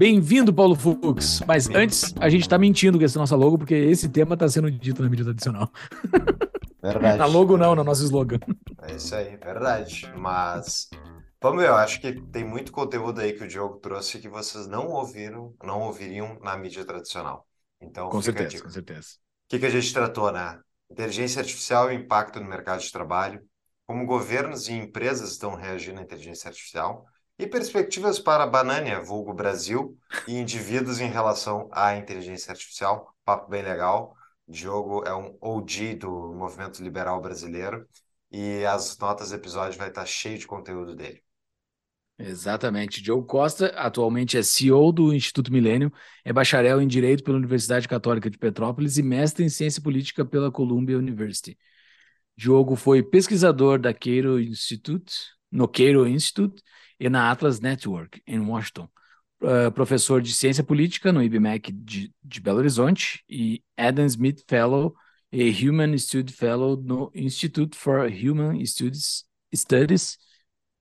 Bem-vindo, Paulo Fux. Mas antes, a gente tá mentindo com esse nosso logo, porque esse tema tá sendo dito na mídia tradicional. Verdade. na logo não, no nosso slogan. É isso aí, verdade. Mas vamos ver, eu acho que tem muito conteúdo aí que o Diogo trouxe que vocês não ouviram, não ouviriam na mídia tradicional. Então, Com certeza, com certeza. O que, que a gente tratou, né? Inteligência artificial e impacto no mercado de trabalho, como governos e empresas estão reagindo à inteligência artificial, e perspectivas para Banânia, vulgo Brasil, e indivíduos em relação à inteligência artificial. Papo bem legal. Diogo é um OG do movimento liberal brasileiro, e as notas do episódio vai estar cheio de conteúdo dele. Exatamente. Diogo Costa, atualmente é CEO do Instituto Milênio, é bacharel em Direito pela Universidade Católica de Petrópolis e mestre em Ciência Política pela Columbia University. Diogo foi pesquisador da Cato Institute, no Cato Institute e na Atlas Network, em Washington. Uh, professor de Ciência Política no IBMEC de, de Belo Horizonte e Adam Smith Fellow e Human Study Fellow no Institute for Human Studies, Studies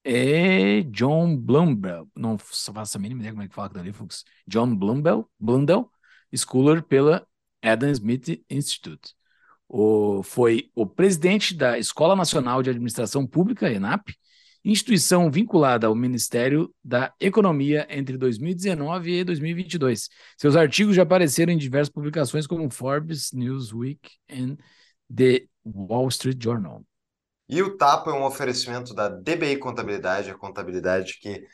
é John Blundell, não faço a mínima ideia como é que fala ali, Fux. John Blundell, Blundell, Scholar pela Adam Smith Institute. O, foi o presidente da Escola Nacional de Administração Pública, ENAP, instituição vinculada ao Ministério da Economia entre 2019 e 2022. Seus artigos já apareceram em diversas publicações como Forbes, Newsweek e The Wall Street Journal. E o Tapa é um oferecimento da DBI Contabilidade, a contabilidade que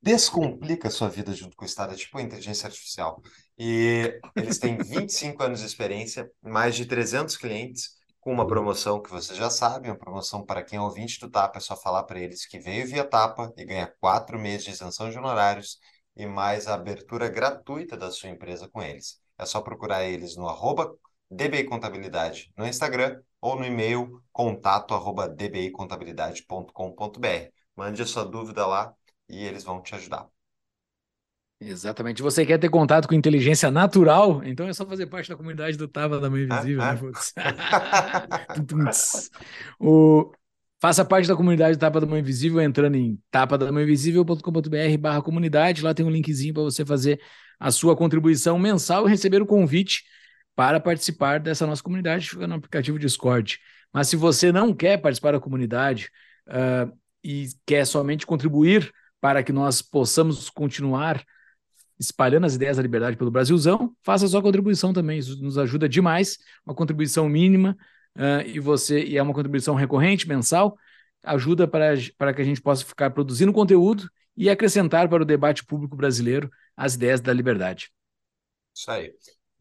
descomplica a sua vida junto com o Estado, é tipo a inteligência artificial. E eles têm 25 anos de experiência, mais de 300 clientes, com uma promoção que vocês já sabem, uma promoção para quem é ouvinte do Tapa, é só falar para eles que veio via Tapa e ganha quatro meses de isenção de honorários e mais a abertura gratuita da sua empresa com eles. É só procurar eles no arroba DBI Contabilidade no Instagram ou no e-mail contato arroba dbicontabilidade.com.br. Mande a sua dúvida lá e eles vão te ajudar. Exatamente. Você quer ter contato com inteligência natural? Então é só fazer parte da comunidade do Tava da Mãe Invisível, Ah, né, o... Faça parte da comunidade do Tapa da Mão Invisível entrando em tapadamãoinvisível.com.br barra comunidade. Lá tem um linkzinho para você fazer a sua contribuição mensal e receber o convite para participar dessa nossa comunidade, no aplicativo Discord. Mas se você não quer participar da comunidade uh, e quer somente contribuir para que nós possamos continuar espalhando as ideias da liberdade pelo Brasilzão, faça sua contribuição também. Isso nos ajuda demais. Uma contribuição mínima uh, e você e é uma contribuição recorrente, mensal, ajuda para, para que a gente possa ficar produzindo conteúdo e acrescentar para o debate público brasileiro as ideias da liberdade. Isso aí.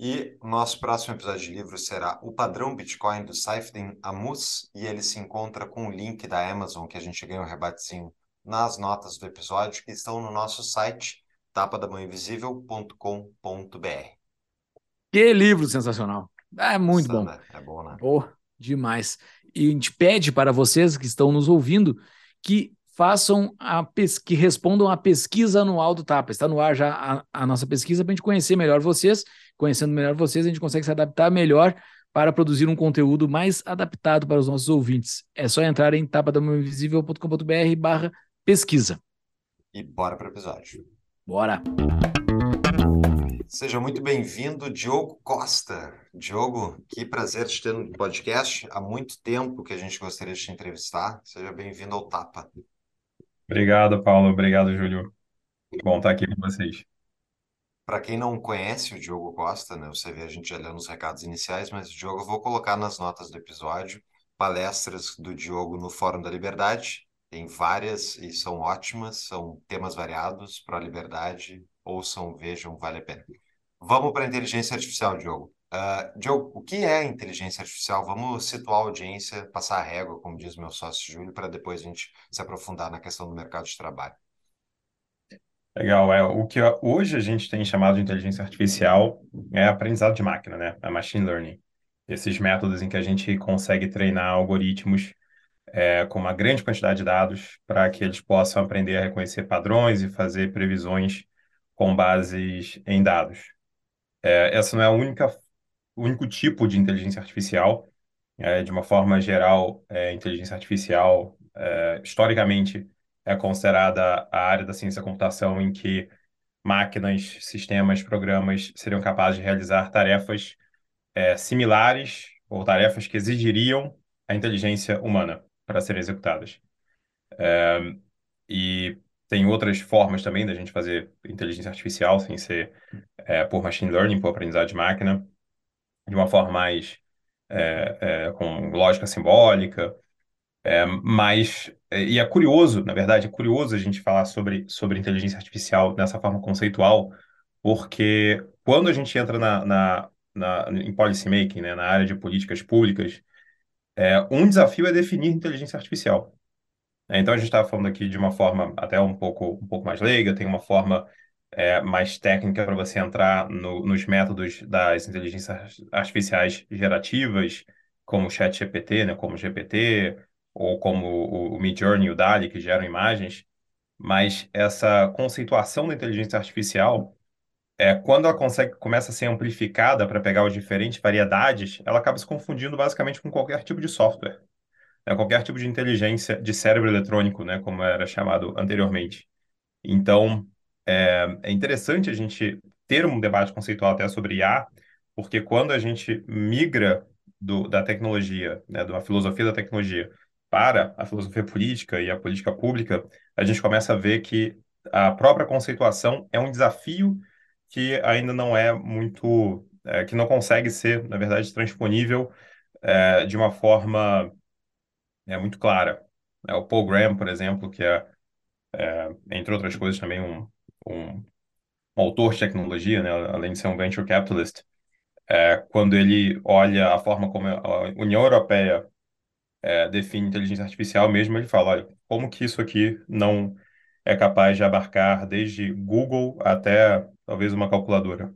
E nosso próximo episódio de livro será O Padrão Bitcoin do Saifedin Amus, e ele se encontra com o link da Amazon, que a gente ganha um rebatezinho nas notas do episódio, que estão no nosso site, tapadamãoinvisível.com.br. Que livro sensacional! É muito Nossa, bom. né? É bom, né? Oh, demais. E a gente pede para vocês que estão nos ouvindo que façam a que respondam à pesquisa anual do Tapa. Está no ar já a, a nossa pesquisa para a gente conhecer melhor vocês. Conhecendo melhor vocês, a gente consegue se adaptar melhor para produzir um conteúdo mais adaptado para os nossos ouvintes. É só entrar em tapadamãoinvisível.com.br barra pesquisa. E bora para o episódio. Bora! Seja muito bem-vindo, Diogo Costa. Diogo, que prazer te ter no podcast. Há muito tempo que a gente gostaria de te entrevistar. Seja bem-vindo ao Tapa. Obrigado, Paulo. Obrigado, Júlio. Bom estar aqui com vocês. Para quem não conhece o Diogo Costa, né, você vê a gente já lendo os recados iniciais, mas o Diogo eu vou colocar nas notas do episódio palestras do Diogo no Fórum da Liberdade. Tem várias e são ótimas, são temas variados para a liberdade. Ouçam, vejam, vale a pena. Vamos para a inteligência artificial, Diogo. Uh, Diogo, o que é inteligência artificial? Vamos situar a audiência, passar a régua, como diz meu sócio Júlio, para depois a gente se aprofundar na questão do mercado de trabalho. Legal, é o que hoje a gente tem chamado de inteligência artificial é aprendizado de máquina, né? É machine learning. Esses métodos em que a gente consegue treinar algoritmos é, com uma grande quantidade de dados para que eles possam aprender a reconhecer padrões e fazer previsões com bases em dados. É, essa não é a única, o único tipo de inteligência artificial. É, de uma forma geral, é, inteligência artificial, é, historicamente, é considerada a área da ciência da computação em que máquinas, sistemas, programas seriam capazes de realizar tarefas é, similares ou tarefas que exigiriam a inteligência humana para serem executadas. E tem outras formas também da gente fazer inteligência artificial sem ser é, por machine learning, por aprendizado de máquina, de uma forma mais é, é, com lógica simbólica, é, mas, e é curioso, na verdade, é curioso a gente falar sobre, sobre inteligência artificial dessa forma conceitual, porque quando a gente entra na, na, na, em policy making, né, na área de políticas públicas, é, um desafio é definir inteligência artificial. É, então, a gente estava falando aqui de uma forma até um pouco, um pouco mais leiga, tem uma forma é, mais técnica para você entrar no, nos métodos das inteligências artificiais gerativas, como o ChatGPT, né, como o GPT, ou como o, o Midjourney e o DALL-E, que geram imagens, mas essa conceituação da inteligência artificial, é, quando ela consegue, começa a ser amplificada para pegar as diferentes variedades, ela acaba se confundindo basicamente com qualquer tipo de software, né, qualquer tipo de inteligência de cérebro eletrônico, né, como era chamado anteriormente. Então, é, é interessante a gente ter um debate conceitual até sobre IA, porque quando a gente migra do, da tecnologia, né, da filosofia da tecnologia, para a filosofia política e a política pública, a gente começa a ver que a própria conceituação é um desafio que ainda não é muito, é, que não consegue ser, na verdade, transponível é, de uma forma é, muito clara. É, o Paul Graham, por exemplo, que é, é entre outras coisas, também um, um, um, autor de tecnologia, né, além de ser um venture capitalist, é, quando ele olha a forma como a União Europeia é, define inteligência artificial mesmo, ele fala, olha, como que isso aqui não é capaz de abarcar desde Google até talvez uma calculadora?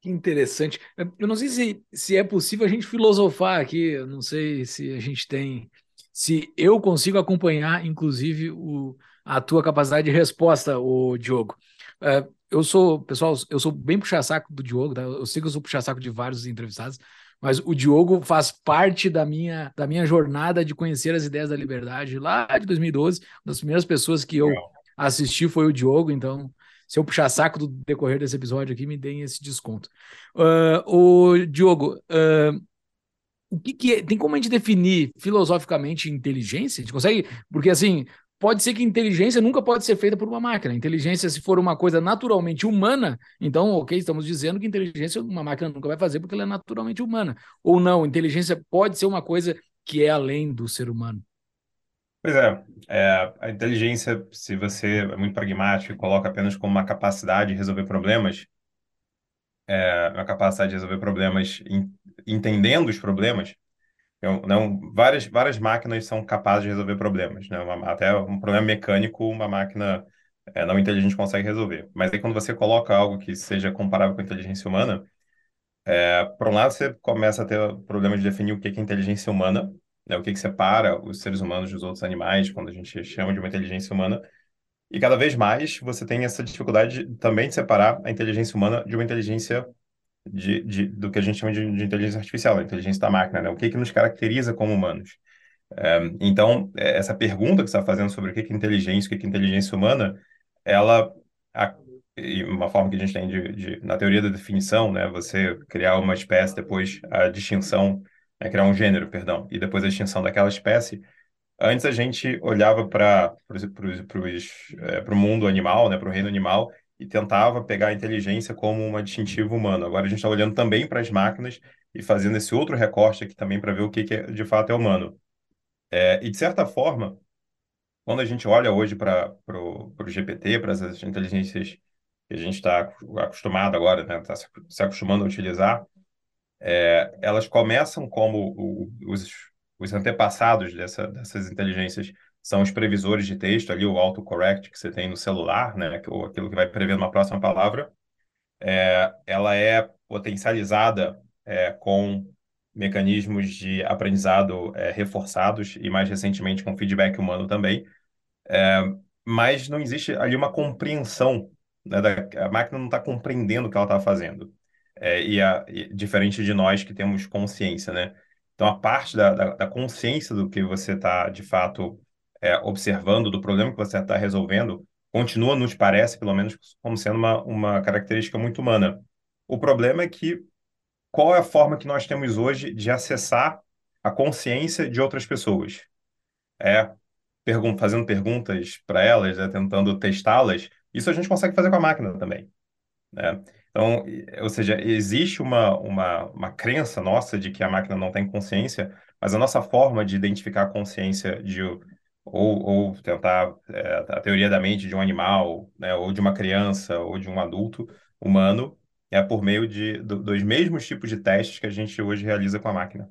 Que interessante. Eu não sei se, se é possível a gente filosofar aqui, eu não sei se a gente tem, se eu consigo acompanhar, inclusive, o, a tua capacidade de resposta, o Diogo. É, eu sou, pessoal, eu sou bem puxa-saco do Diogo, tá? eu sei que eu sou puxa-saco de vários entrevistados, mas o Diogo faz parte da minha, da minha jornada de conhecer as ideias da liberdade lá de 2012. Uma das primeiras pessoas que eu assisti foi o Diogo, então se eu puxar saco do decorrer desse episódio aqui, me deem esse desconto. Uh, o Diogo, uh, o que, que é, tem como a gente definir filosoficamente inteligência? A gente consegue? Porque assim, pode ser que inteligência nunca pode ser feita por uma máquina. Inteligência, se for uma coisa naturalmente humana, então, ok, estamos dizendo que inteligência uma máquina nunca vai fazer porque ela é naturalmente humana. Ou não, inteligência pode ser uma coisa que é além do ser humano. Pois é, é, a inteligência, se você é muito pragmático e coloca apenas como uma capacidade de resolver problemas, é, uma capacidade de resolver problemas in, entendendo os problemas, não, várias, várias máquinas são capazes de resolver problemas, né? Uma, até um problema mecânico, uma máquina é, não inteligente consegue resolver. Mas aí quando você coloca algo que seja comparável com a inteligência humana, é, por um lado você começa a ter o problema de definir o que é inteligência humana, né? O que que separa os seres humanos dos outros animais, quando a gente chama de uma inteligência humana. E cada vez mais você tem essa dificuldade também de separar a inteligência humana de uma inteligência de, de, do que a gente chama de, de inteligência artificial, a inteligência da máquina, né? O que que nos caracteriza como humanos? É, então, é, essa pergunta que você está fazendo sobre o que é inteligência, o que é inteligência humana, ela, a, uma forma que a gente tem de, de, na teoria da definição, né? Você criar uma espécie, depois a distinção, né? criar um gênero, perdão, e depois a distinção daquela espécie. Antes a gente olhava para o mundo animal, né? Para o reino animal, e tentava pegar a inteligência como uma distintiva humana. Agora a gente está olhando também para as máquinas e fazendo esse outro recorte aqui também para ver o que, que é, de fato é humano. É, e de certa forma, quando a gente olha hoje para o GPT, para as inteligências que a gente está acostumado agora, né, está se acostumando a utilizar, é, elas começam como os, os antepassados dessa, dessas inteligências são os previsores de texto ali, o autocorrect que você tem no celular, né, ou aquilo que vai prever uma próxima palavra, é, ela é potencializada é, com mecanismos de aprendizado é, reforçados e mais recentemente com feedback humano também, é, mas não existe ali uma compreensão, né, da, a máquina não está compreendendo o que ela está fazendo, é, e, a, e, diferente de nós que temos consciência, né? Então a parte da, da, da consciência do que você está de fato é, observando, do problema que você está resolvendo, continua, nos parece, pelo menos, como sendo uma, uma característica muito humana. O problema é que qual é a forma que nós temos hoje de acessar a consciência de outras pessoas? É pergun fazendo perguntas para elas, né, tentando testá-las. Isso a gente consegue fazer com a máquina também. Né? Então, ou seja, existe uma, uma, uma crença nossa de que a máquina não tem consciência, mas a nossa forma de identificar a consciência de, ou, ou tentar é, a teoria da mente de um animal, né, ou de uma criança, ou de um adulto humano, é por meio de, do, dos mesmos tipos de testes que a gente hoje realiza com a máquina.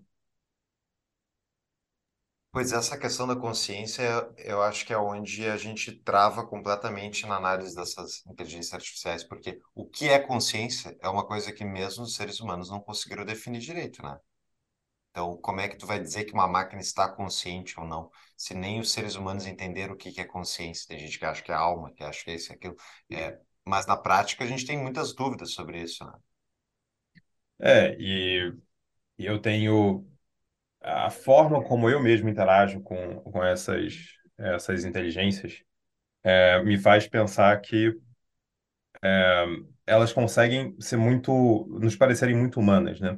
Pois essa questão da consciência, eu acho que é onde a gente trava completamente na análise dessas inteligências artificiais, porque o que é consciência é uma coisa que mesmo os seres humanos não conseguiram definir direito, né? Então, como é que tu vai dizer que uma máquina está consciente ou não, se nem os seres humanos entenderam o que é consciência? Tem gente que acha que é alma, que acha que é isso e aquilo. É, mas na prática a gente tem muitas dúvidas sobre isso, né? É, e eu tenho a forma como eu mesmo interajo com, com essas, essas inteligências é, me faz pensar que é, elas conseguem ser muito, nos parecerem muito humanas, né?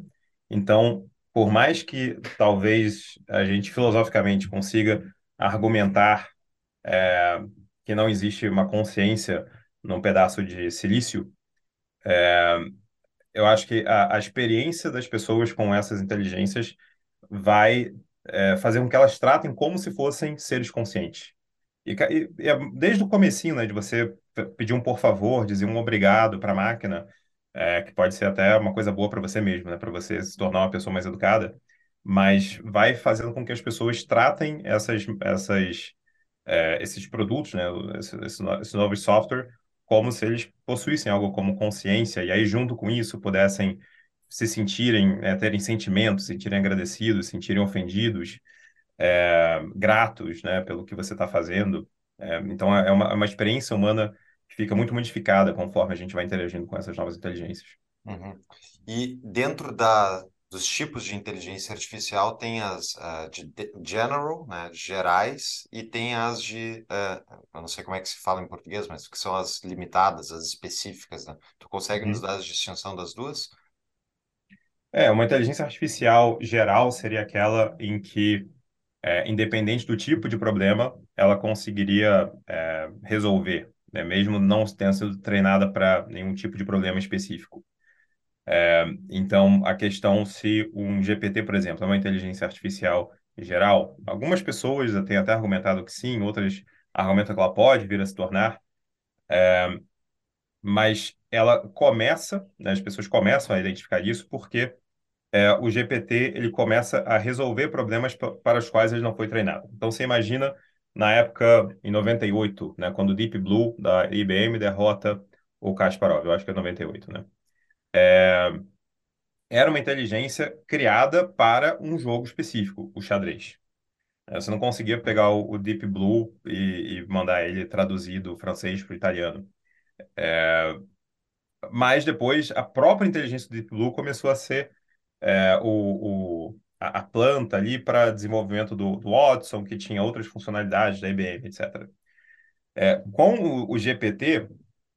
Então, por mais que talvez a gente filosoficamente consiga argumentar é, que não existe uma consciência num pedaço de silício, é, eu acho que a, a, experiência das pessoas com essas inteligências vai é, fazer com que elas tratem como se fossem seres conscientes. E, e, e é desde o comecinho, né, de você pedir um por favor, dizer um obrigado para a máquina, é, que pode ser até uma coisa boa para você mesmo, né? Para você se tornar uma pessoa mais educada, mas vai fazendo com que as pessoas tratem essas, essas, é, esses produtos, né? Esse, esse, esse novo software, como se eles possuíssem algo como consciência, e aí, junto com isso, pudessem se sentirem, é, terem sentimentos, se sentirem agradecidos, se sentirem ofendidos, é, gratos, né, pelo que você está fazendo. É, então, é uma, é uma experiência humana fica muito modificada conforme a gente vai interagindo com essas novas inteligências. Uhum. E dentro da, dos tipos de inteligência artificial tem as uh, de general, né, gerais, e tem as de, uh, eu não sei como é que se fala em português, mas que são as limitadas, as específicas, né? Tu consegue uhum. nos dar a distinção das duas? É, uma inteligência artificial geral seria aquela em que, é, independente do tipo de problema, ela conseguiria é, resolver né, mesmo não tenha sido treinada para nenhum tipo de problema específico. É, então, a questão se um GPT, por exemplo, é uma inteligência artificial geral, algumas pessoas têm até argumentado que sim, outras argumentam que ela pode vir a se tornar, é, mas ela começa, né, as pessoas começam a identificar isso porque é, o GPT ele começa a resolver problemas para os quais ele não foi treinado. Então, você imagina na época, em 98, né, quando o Deep Blue da IBM derrota o Kasparov, eu acho que é 98, né? É, era uma inteligência criada para um jogo específico, o xadrez. É, você não conseguia pegar o, Deep Blue e, mandar ele traduzido do francês para o italiano. É, mas depois a própria inteligência do Deep Blue começou a ser é, o, o a, planta ali para desenvolvimento do, do, Watson, que tinha outras funcionalidades da IBM, etc. É, com o, o GPT,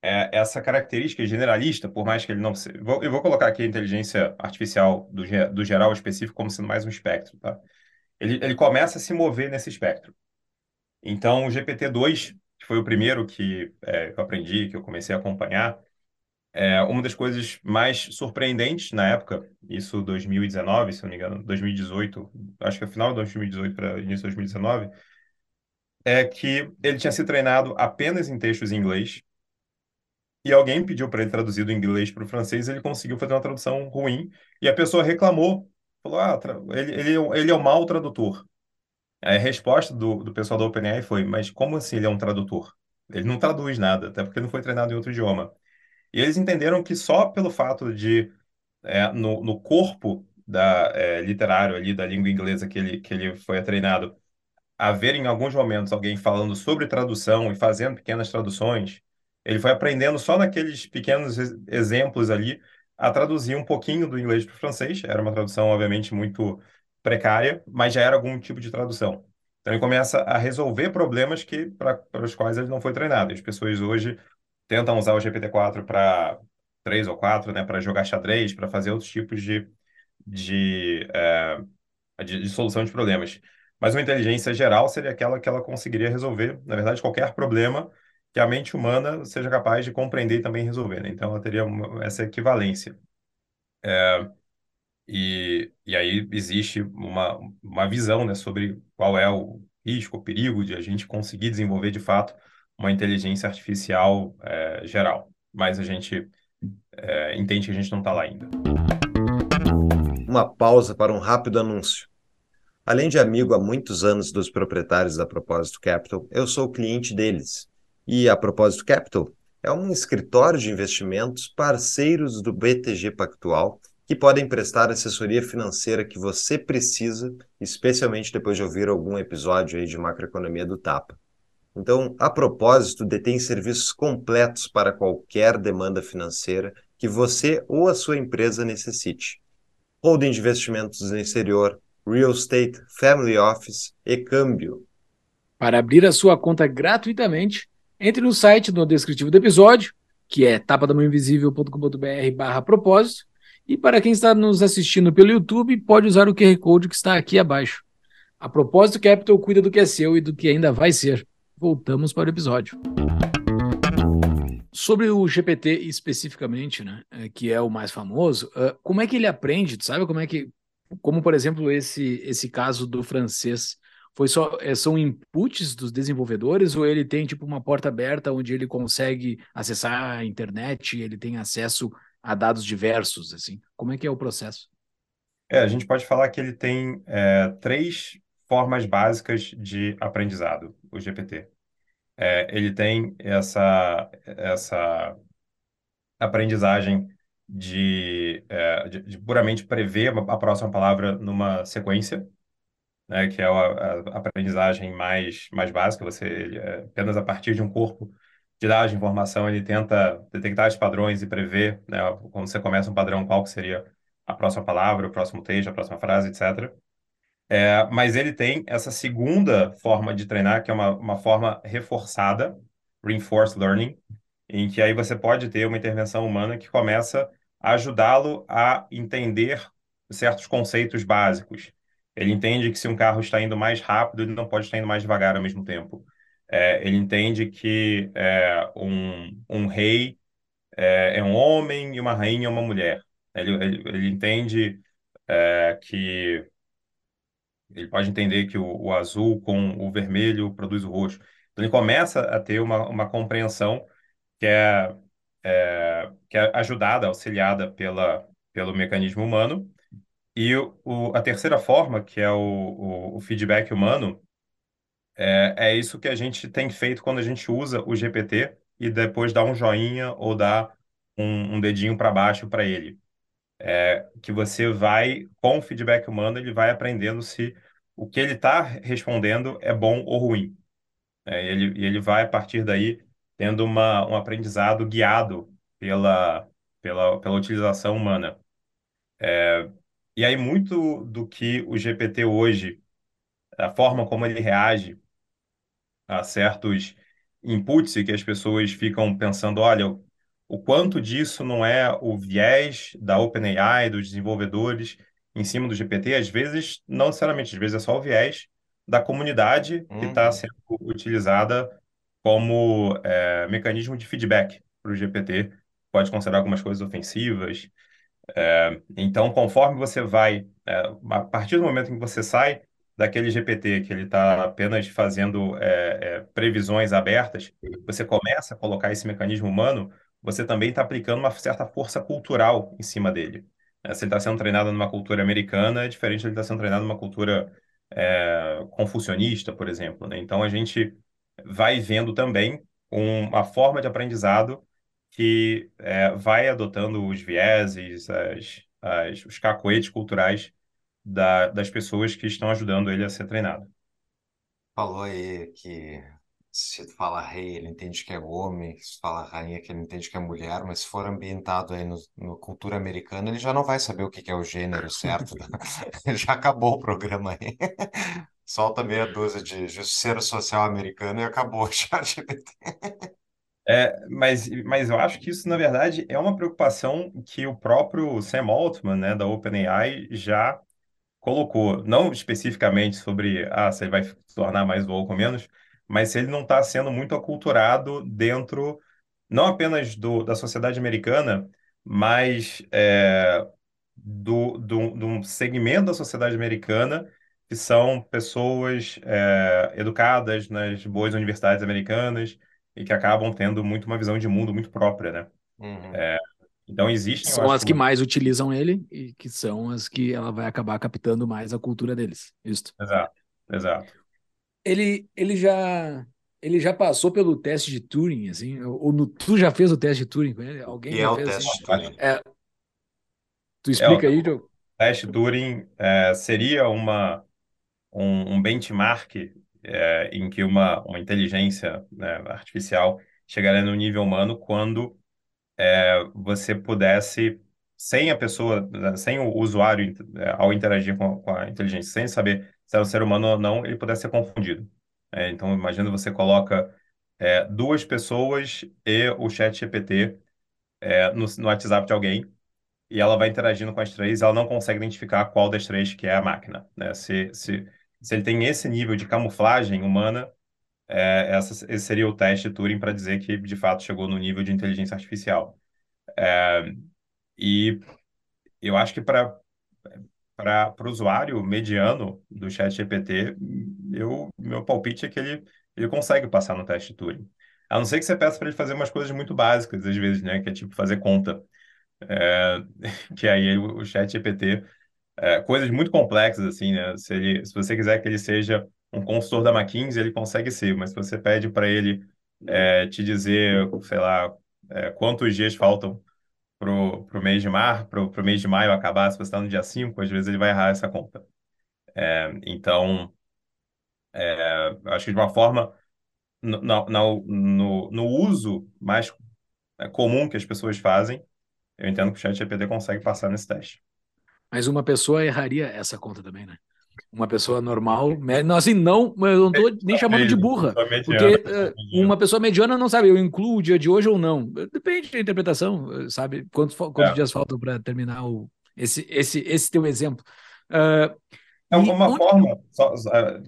é, essa característica generalista, por mais que ele não seja. Eu vou colocar aqui a inteligência artificial do, do geral específico como sendo mais um espectro, tá? Ele, ele começa a se mover nesse espectro. Então, o GPT-2, que foi o primeiro que é, eu aprendi, que eu comecei a acompanhar, é, uma das coisas mais surpreendentes na época, isso 2019, se não me engano, 2018, acho que é final de 2018 para início de 2019, é que ele tinha se treinado apenas em textos em inglês e alguém pediu para ele traduzir do inglês para o francês, ele conseguiu fazer uma tradução ruim e a pessoa reclamou, falou, ah, ele, ele, é ele é um mau tradutor. A resposta do, do pessoal da OpenAI foi, mas como assim ele é um tradutor? Ele não traduz nada, até porque não foi treinado em outro idioma. E eles entenderam que só pelo fato de, é, no, no corpo da, é, literário ali da língua inglesa que ele, que ele foi treinado, haver em alguns momentos alguém falando sobre tradução e fazendo pequenas traduções, ele foi aprendendo só naqueles pequenos exemplos ali a traduzir um pouquinho do inglês para o francês. Era uma tradução, obviamente, muito precária, mas já era algum tipo de tradução. Então ele começa a resolver problemas que para os quais ele não foi treinado. As pessoas hoje tentam usar o GPT-4 para três ou quatro, né, para jogar xadrez, para fazer outros tipos de, de, é, de, de solução de problemas. Mas uma inteligência geral seria aquela que ela conseguiria resolver, na verdade, qualquer problema que a mente humana seja capaz de compreender e também resolver. Né? Então, ela teria uma, essa equivalência. É, e, e aí existe uma, uma visão né, sobre qual é o risco, o perigo de a gente conseguir desenvolver de fato uma inteligência artificial é, geral. Mas a gente é, entende que a gente não está lá ainda. Uma pausa para um rápido anúncio. Além de amigo há muitos anos dos proprietários da Propósito Capital, eu sou cliente deles. E a Propósito Capital é um escritório de investimentos parceiros do BTG Pactual que podem prestar a assessoria financeira que você precisa, especialmente depois de ouvir algum episódio aí de macroeconomia do Tapa. Então, a propósito, detém serviços completos para qualquer demanda financeira que você ou a sua empresa necessite. Holding de investimentos no exterior, real estate, family office e câmbio. Para abrir a sua conta gratuitamente, entre no site no descritivo do episódio, que é tapadamãoinvisível.com.br barra propósito, e para quem está nos assistindo pelo YouTube, pode usar o QR Code que está aqui abaixo. A propósito, Capital cuida do que é seu e do que ainda vai ser. Voltamos para o episódio. Sobre o GPT especificamente, né, é, que é o mais famoso, uh, como é que ele aprende? Tu sabe como é que, como por exemplo esse esse caso do francês, foi só é, são inputs dos desenvolvedores ou ele tem tipo uma porta aberta onde ele consegue acessar a internet, ele tem acesso a dados diversos, assim? Como é que é o processo? É, a gente pode falar que ele tem é, três formas básicas de aprendizado, o GPT. É, ele tem essa, essa aprendizagem de, é, de, de, puramente prever a próxima palavra numa sequência, né, que é a, a aprendizagem mais, mais básica, você é, apenas a partir de um corpo de dados de informação, ele tenta detectar os padrões e prever, né, quando você começa um padrão, qual que seria a próxima palavra, o próximo texto, a próxima frase, etc. É, mas ele tem essa segunda forma de treinar, que é uma, uma forma reforçada, reinforced learning, em que aí você pode ter uma intervenção humana que começa a ajudá-lo a entender certos conceitos básicos. Ele entende que se um carro está indo mais rápido, ele não pode estar indo mais devagar ao mesmo tempo. É, ele entende que é, um, um rei é, é, um homem e uma rainha é uma mulher. Ele, ele, ele entende é, que ele pode entender que o, o, azul com o vermelho produz o roxo. Então ele começa a ter uma, uma compreensão que é, é, que é ajudada, auxiliada pela, pelo mecanismo humano. E o, a terceira forma, que é o, o, o feedback humano, é, é isso que a gente tem feito quando a gente usa o GPT e depois dá um joinha ou dá um, um dedinho para baixo para ele. É, que você vai, com o feedback humano, ele vai aprendendo se o que ele está respondendo é bom ou ruim. É, ele, ele vai, a partir daí, tendo uma, um aprendizado guiado pela, pela, pela utilização humana. É, e aí, muito do que o GPT hoje, a forma como ele reage a certos inputs e que as pessoas ficam pensando, olha, o quanto disso não é o viés da OpenAI, dos desenvolvedores em cima do GPT, às vezes, não necessariamente, às vezes é só o viés da comunidade que está uhum. sendo utilizada como é, mecanismo de feedback para o GPT. Pode considerar algumas coisas ofensivas. É, então, conforme você vai, é, a partir do momento em que você sai daquele GPT que ele está apenas fazendo é, é, previsões abertas, você começa a colocar esse mecanismo humano, você também está aplicando uma certa força cultural em cima dele. É, se ele está sendo treinado numa cultura americana, é diferente de ele estar tá sendo treinado numa cultura é, confucionista, por exemplo, né? Então a gente vai vendo também um- uma forma de aprendizado que é, vai adotando os vieses, as, as- os cacoetes culturais da- das pessoas que estão ajudando ele a ser treinado. Falou aí que se fala rei, ele entende que é homem, se fala rainha, que ele entende que é mulher, mas se for ambientado aí no, no cultura americana, ele já não vai saber o que que é o gênero certo. né? Já acabou o programa aí. Solta meia dúzia de justiceiro social americano e acabou o ChatGPT. É, mas, mas eu acho que isso, na verdade, é uma preocupação que o próprio Sam Altman, né, da OpenAI, já colocou, não especificamente sobre ah, se ele vai se tornar mais woke ou menos, mas se ele não está sendo muito aculturado dentro, não apenas do, da sociedade americana, mas é, do, do, de um segmento da sociedade americana que são pessoas é, educadas nas boas universidades americanas e que acabam tendo muito uma visão de mundo muito própria, né? Uhum. Então existem, São as que uma- mais utilizam ele e que são as que ela vai acabar captando mais a cultura deles. Isso. Exato, exato. Ele, ele já ele já passou pelo teste de Turing, assim, ou, no- tu já fez o teste de Turing com ele? Alguém E já é o fez teste assim? de Turing. Tu explica aí, Diogo? teste Turing é, seria uma, um, um benchmark é, em que uma, uma inteligência, né, artificial chegaria no nível humano quando é, você pudesse, sem a pessoa, sem o usuário, é, ao interagir com, com a inteligência, sem saber se era um ser humano ou não, ele pudesse ser confundido. É, então, imagina você coloca é, duas pessoas e o chat GPT é, no, no WhatsApp de alguém e ela vai interagindo com as três, ela não consegue identificar qual das três que é a máquina, né? Se, se, se ele tem esse nível de camuflagem humana, é, essa, esse seria o teste Turing para dizer que de fato chegou no nível de inteligência artificial. É, e eu acho que para para o usuário mediano do chat GPT, eu, meu palpite é que ele, ele consegue passar no teste Turing. A não ser que você peça para ele fazer umas coisas muito básicas, às vezes, né? Que é tipo fazer conta. É, que aí o, o chat GPT, é, coisas muito complexas, assim, né? Se, ele, se você quiser que ele seja um consultor da McKinsey, ele consegue ser, mas se você pede para ele é, te dizer, sei lá, é, quantos dias faltam pro, pro mês de mar, pro, pro mês de maio acabar, se você está no dia 5, às vezes ele vai errar essa conta. É, então, é, acho que de uma forma, no, no, no, no uso mais é, comum que as pessoas fazem, eu entendo que o ChatGPT consegue passar nesse teste. Mas uma pessoa erraria essa conta também, né? Uma pessoa normal, não, assim, não, eu não tô nem chamando de burra, porque eh, uma pessoa mediana não sabe, eu incluo o dia de hoje ou não. Depende da interpretação, sabe? Quantos, quantos É. dias faltam para terminar o, esse, esse, esse teu exemplo? Ah, É uma onde- forma só, só, é,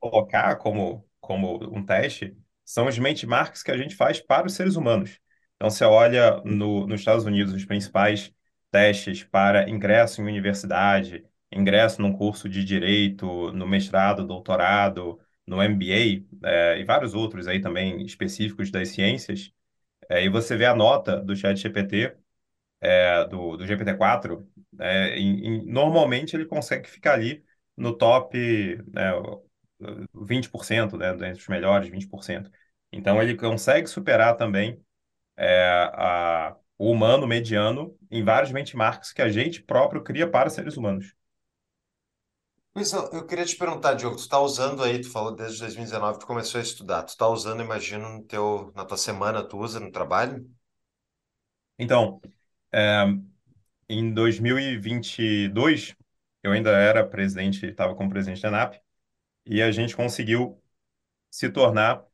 colocar como, como um teste são os benchmarks que a gente faz para os seres humanos. Então, você olha no, nos Estados Unidos os principais testes para ingresso em universidade, ingresso num curso de direito, no mestrado, doutorado, no MBA, é, e vários outros aí também específicos das ciências, é, e você vê a nota do ChatGPT, é, do, do GPT-4, é, normalmente ele consegue ficar ali no top, né, o- o 20%, né, entre os melhores 20%. Então ele consegue superar também é, a- o humano mediano em vários benchmarks que a gente próprio cria para seres humanos. Pois eu, eu queria te perguntar, Diogo, tu tá usando aí, tu falou desde 2019, tu começou a estudar, tu tá usando, imagino, no teu, na tua semana, tu usa no trabalho? Então, é, em 2022, eu ainda era presidente, estava como presidente da ANAP, e a gente conseguiu se tornar,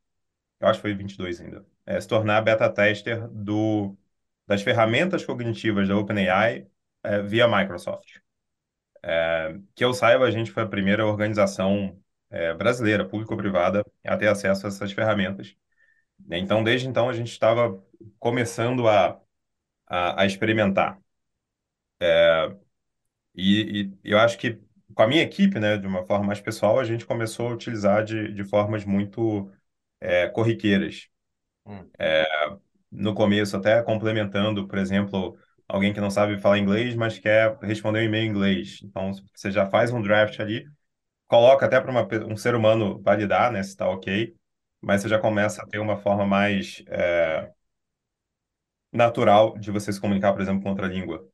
eu acho que foi 22 ainda, é, se tornar beta tester do, das ferramentas cognitivas da OpenAI é, via Microsoft. É, que eu saiba, a gente foi a primeira organização é, brasileira, público-privada, a ter acesso a essas ferramentas. Então, desde então, a gente estava começando a, a, a experimentar. E, e eu acho que com a minha equipe, né, de uma forma mais pessoal, a gente começou a utilizar de, de formas muito é, corriqueiras. Hum. No começo, até complementando, por exemplo, alguém que não sabe falar inglês, mas quer responder um e-mail em inglês. Então, você já faz um draft ali, coloca até para um ser humano validar, né, se está ok, mas você já começa a ter uma forma mais é, natural de você se comunicar, por exemplo, com outra língua.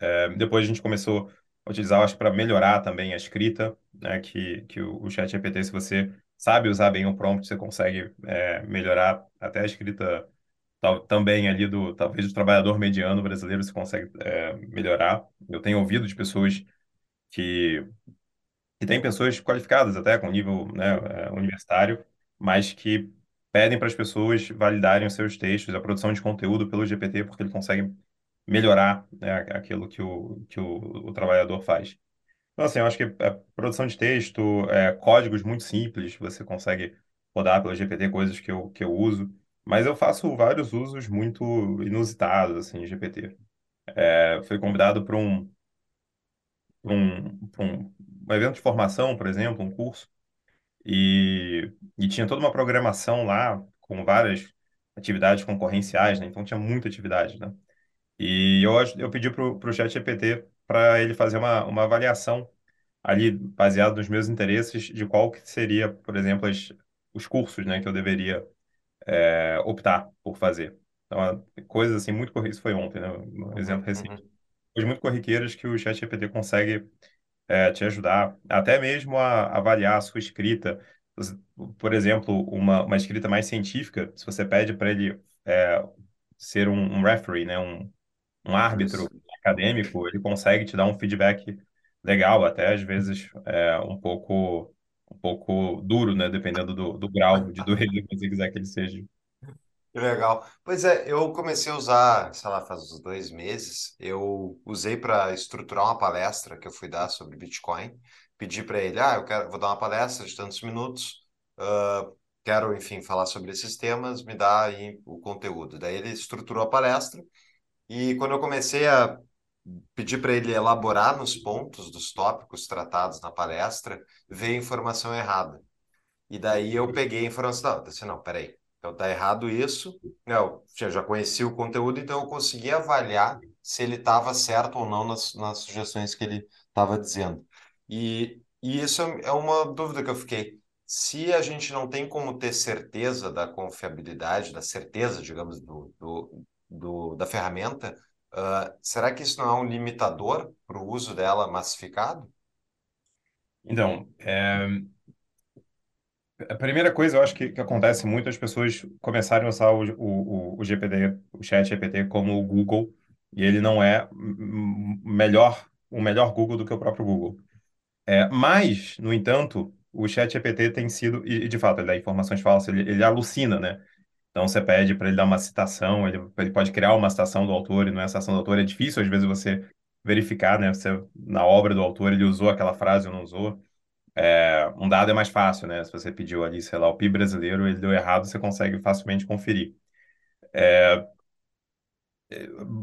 É, depois a gente começou a utilizar, acho para melhorar também a escrita, né, que, que o, o chat GPT, se você sabe usar bem o prompt, você consegue é, melhorar até a escrita também ali do, talvez do trabalhador mediano brasileiro, você consegue é, melhorar. Eu tenho ouvido de pessoas que, que têm pessoas qualificadas até com nível né, é, universitário, mas que pedem para as pessoas validarem os seus textos, a produção de conteúdo pelo GPT, porque ele consegue melhorar né, aquilo que o, que o, o trabalhador faz. Então, assim, eu acho que a produção de texto, é, códigos muito simples, você consegue rodar pelo GPT, coisas que eu, que eu uso, mas eu faço vários usos muito inusitados, assim, de GPT. É, fui convidado para um, um, um, evento de formação, por exemplo, um curso, e, e tinha toda uma programação lá, com várias atividades concorrenciais, né? Então tinha muita atividade, né? E eu, eu pedi para o chat GPT para ele fazer uma, uma avaliação ali, baseado nos meus interesses, de qual que seria, por exemplo, as, os cursos, né, que eu deveria é, optar por fazer. Então, coisas assim, muito corriqueiras, isso foi ontem, né, um Uhum, exemplo recente. uhum. Coisas muito corriqueiras que o chat GPT consegue é, te ajudar, até mesmo a avaliar a sua escrita. Por exemplo, uma, uma escrita mais científica, se você pede para ele é, ser um, um referee, né, um, um árbitro Isso. acadêmico, ele consegue te dar um feedback legal, até às vezes é, um pouco pouco duro, né, dependendo do, do grau de dureza que você quiser que ele seja. Que legal. Pois é, eu comecei a usar, sei lá, faz uns dois meses. Eu usei para estruturar uma palestra que eu fui dar sobre Bitcoin. Pedi para ele, ah, eu quero, vou dar uma palestra de tantos minutos. ah, quero, enfim, falar sobre esses temas. Me dá aí o conteúdo. Daí ele estruturou a palestra e quando eu comecei a pedir para ele elaborar nos pontos dos tópicos tratados na palestra, veio informação errada. E daí eu peguei a informação, não, disse, não, peraí, então tá errado isso. Eu já conheci o conteúdo, então eu consegui avaliar se ele estava certo ou não nas, nas sugestões que ele estava dizendo. E, e isso é uma dúvida que eu fiquei. Se a gente não tem como ter certeza da confiabilidade, da certeza, digamos, do, do, do da ferramenta, ah, será que isso não é um limitador para o uso dela massificado? Então, é, a primeira coisa eu acho que, que acontece muito, as pessoas começarem a usar o, o, o o chat GPT como o Google, e ele não é melhor, o melhor Google do que o próprio Google. É, mas, no entanto, o chat GPT tem sido, e, e, de fato, ele dá informações falsas, ele, ele alucina, né? Então você pede para ele dar uma citação, ele, ele pode criar uma citação do autor e não é a citação do autor. É difícil, às vezes, você verificar, né? Você, na obra do autor ele usou aquela frase ou não usou. É, um dado é mais fácil, né? Se você pediu ali, sei lá, o PIB brasileiro, ele deu errado, você consegue facilmente conferir.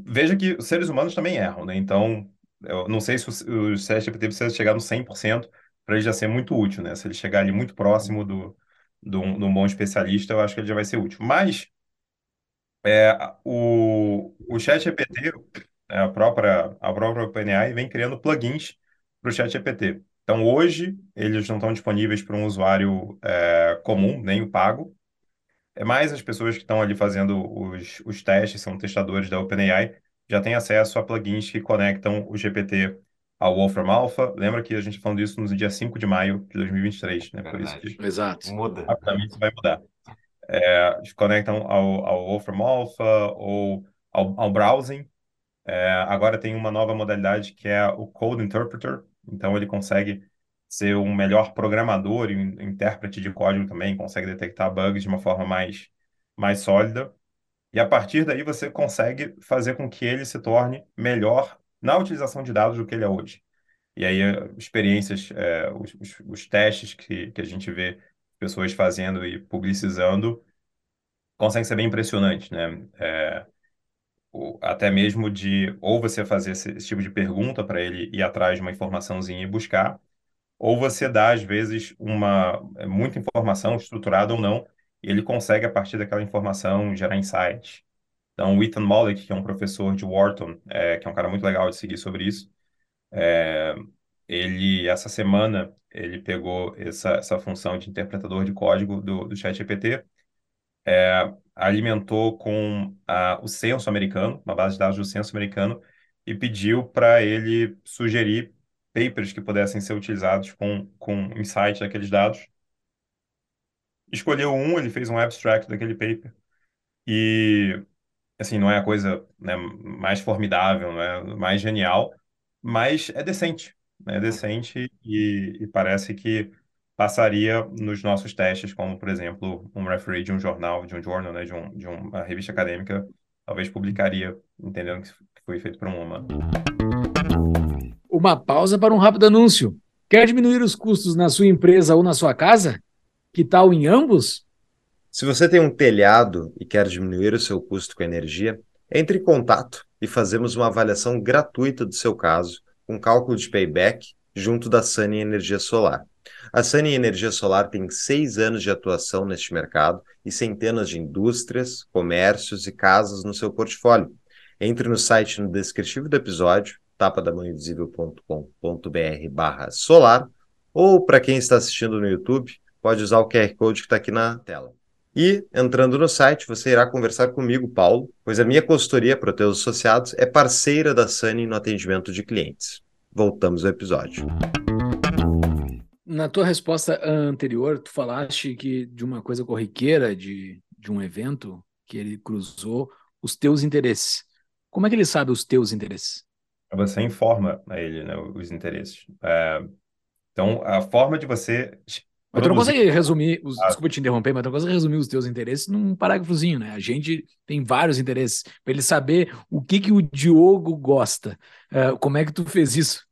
Veja que os seres humanos também erram, né? Então, eu não sei se o, o ChatGPT precisa chegar no 100% para ele já ser muito útil, né? Se ele chegar ali muito próximo do, do, do um bom especialista, eu acho que ele já vai ser útil. Mas é, o, o ChatGPT, é, a própria, a própria OpenAI, vem criando plugins para o ChatGPT. Então, hoje, eles não estão disponíveis para um usuário é, comum, nem o pago. É mais as pessoas que estão ali fazendo os, os testes, são testadores da OpenAI, já têm acesso a plugins que conectam o GPT ao Wolfram Alpha. Lembra que a gente falou disso no dia 5 de maio de 2023, né? Por isso que Exato. Muda. rapidamente isso vai mudar. É, eles conectam ao, ao Wolfram Alpha ou ao, ao browsing. É, agora tem uma nova modalidade que é o Code Interpreter. Então ele consegue ser um melhor programador e um intérprete de código também, consegue detectar bugs de uma forma mais, mais sólida. E a partir daí você consegue fazer com que ele se torne melhor na utilização de dados do que ele é hoje. E aí, experiências, é, os, os, os, testes que, que a gente vê pessoas fazendo e publicizando conseguem ser bem impressionantes, né? É, até mesmo de ou você fazer esse, esse tipo de pergunta para ele ir atrás de uma informaçãozinha e buscar, ou você dá, às vezes, uma é, muita informação, estruturada ou não, e ele consegue, a partir daquela informação, gerar insights. Então, o Ethan Mollick, que é um professor de Wharton, é, que é um cara muito legal de seguir sobre isso, é, ele, essa semana, ele pegou essa, essa função de interpretador de código do, do ChatGPT, é, alimentou com a, o censo americano, uma base de dados do censo americano, e pediu para ele sugerir papers que pudessem ser utilizados com, com insight daqueles dados. Escolheu um, ele fez um abstract daquele paper. E, assim, não é a coisa né, mais formidável, não é mais genial, mas é decente. É decente e, e parece que passaria nos nossos testes, como, por exemplo, um referee de um jornal, de um jornal, né, de, um, de uma revista acadêmica, talvez publicaria, entendendo que foi feito por um humano. Uma pausa para um rápido anúncio. Quer diminuir os custos na sua empresa ou na sua casa? Que tal em ambos? Se você tem um telhado e quer diminuir o seu custo com energia, entre em contato e fazemos uma avaliação gratuita do seu caso, com cálculo de payback, junto da Sunny Energia Solar. A Sunny Energia Solar tem seis anos de atuação neste mercado e centenas de indústrias, comércios e casas no seu portfólio. Entre no site no descritivo do episódio, tapadamãoinvisível.com.br barra solar, ou para quem está assistindo no YouTube, pode usar o QR Code que está aqui na tela. E, entrando no site, você irá conversar comigo, Paulo, pois a minha consultoria para teus associados é parceira da Sunny no atendimento de clientes. Voltamos ao episódio. Na tua resposta anterior, tu falaste que de uma coisa corriqueira, de, de um evento que ele cruzou os teus interesses. Como é que ele sabe os teus interesses? Você informa a ele né, os interesses. É, então, a forma de você mas tu não consegue resumir, os, ah. desculpa te interromper, mas tu não consegue resumir os teus interesses num parágrafozinho, né? A gente tem vários interesses. Para ele saber o que que o Diogo gosta. Uh, como é que tu fez isso?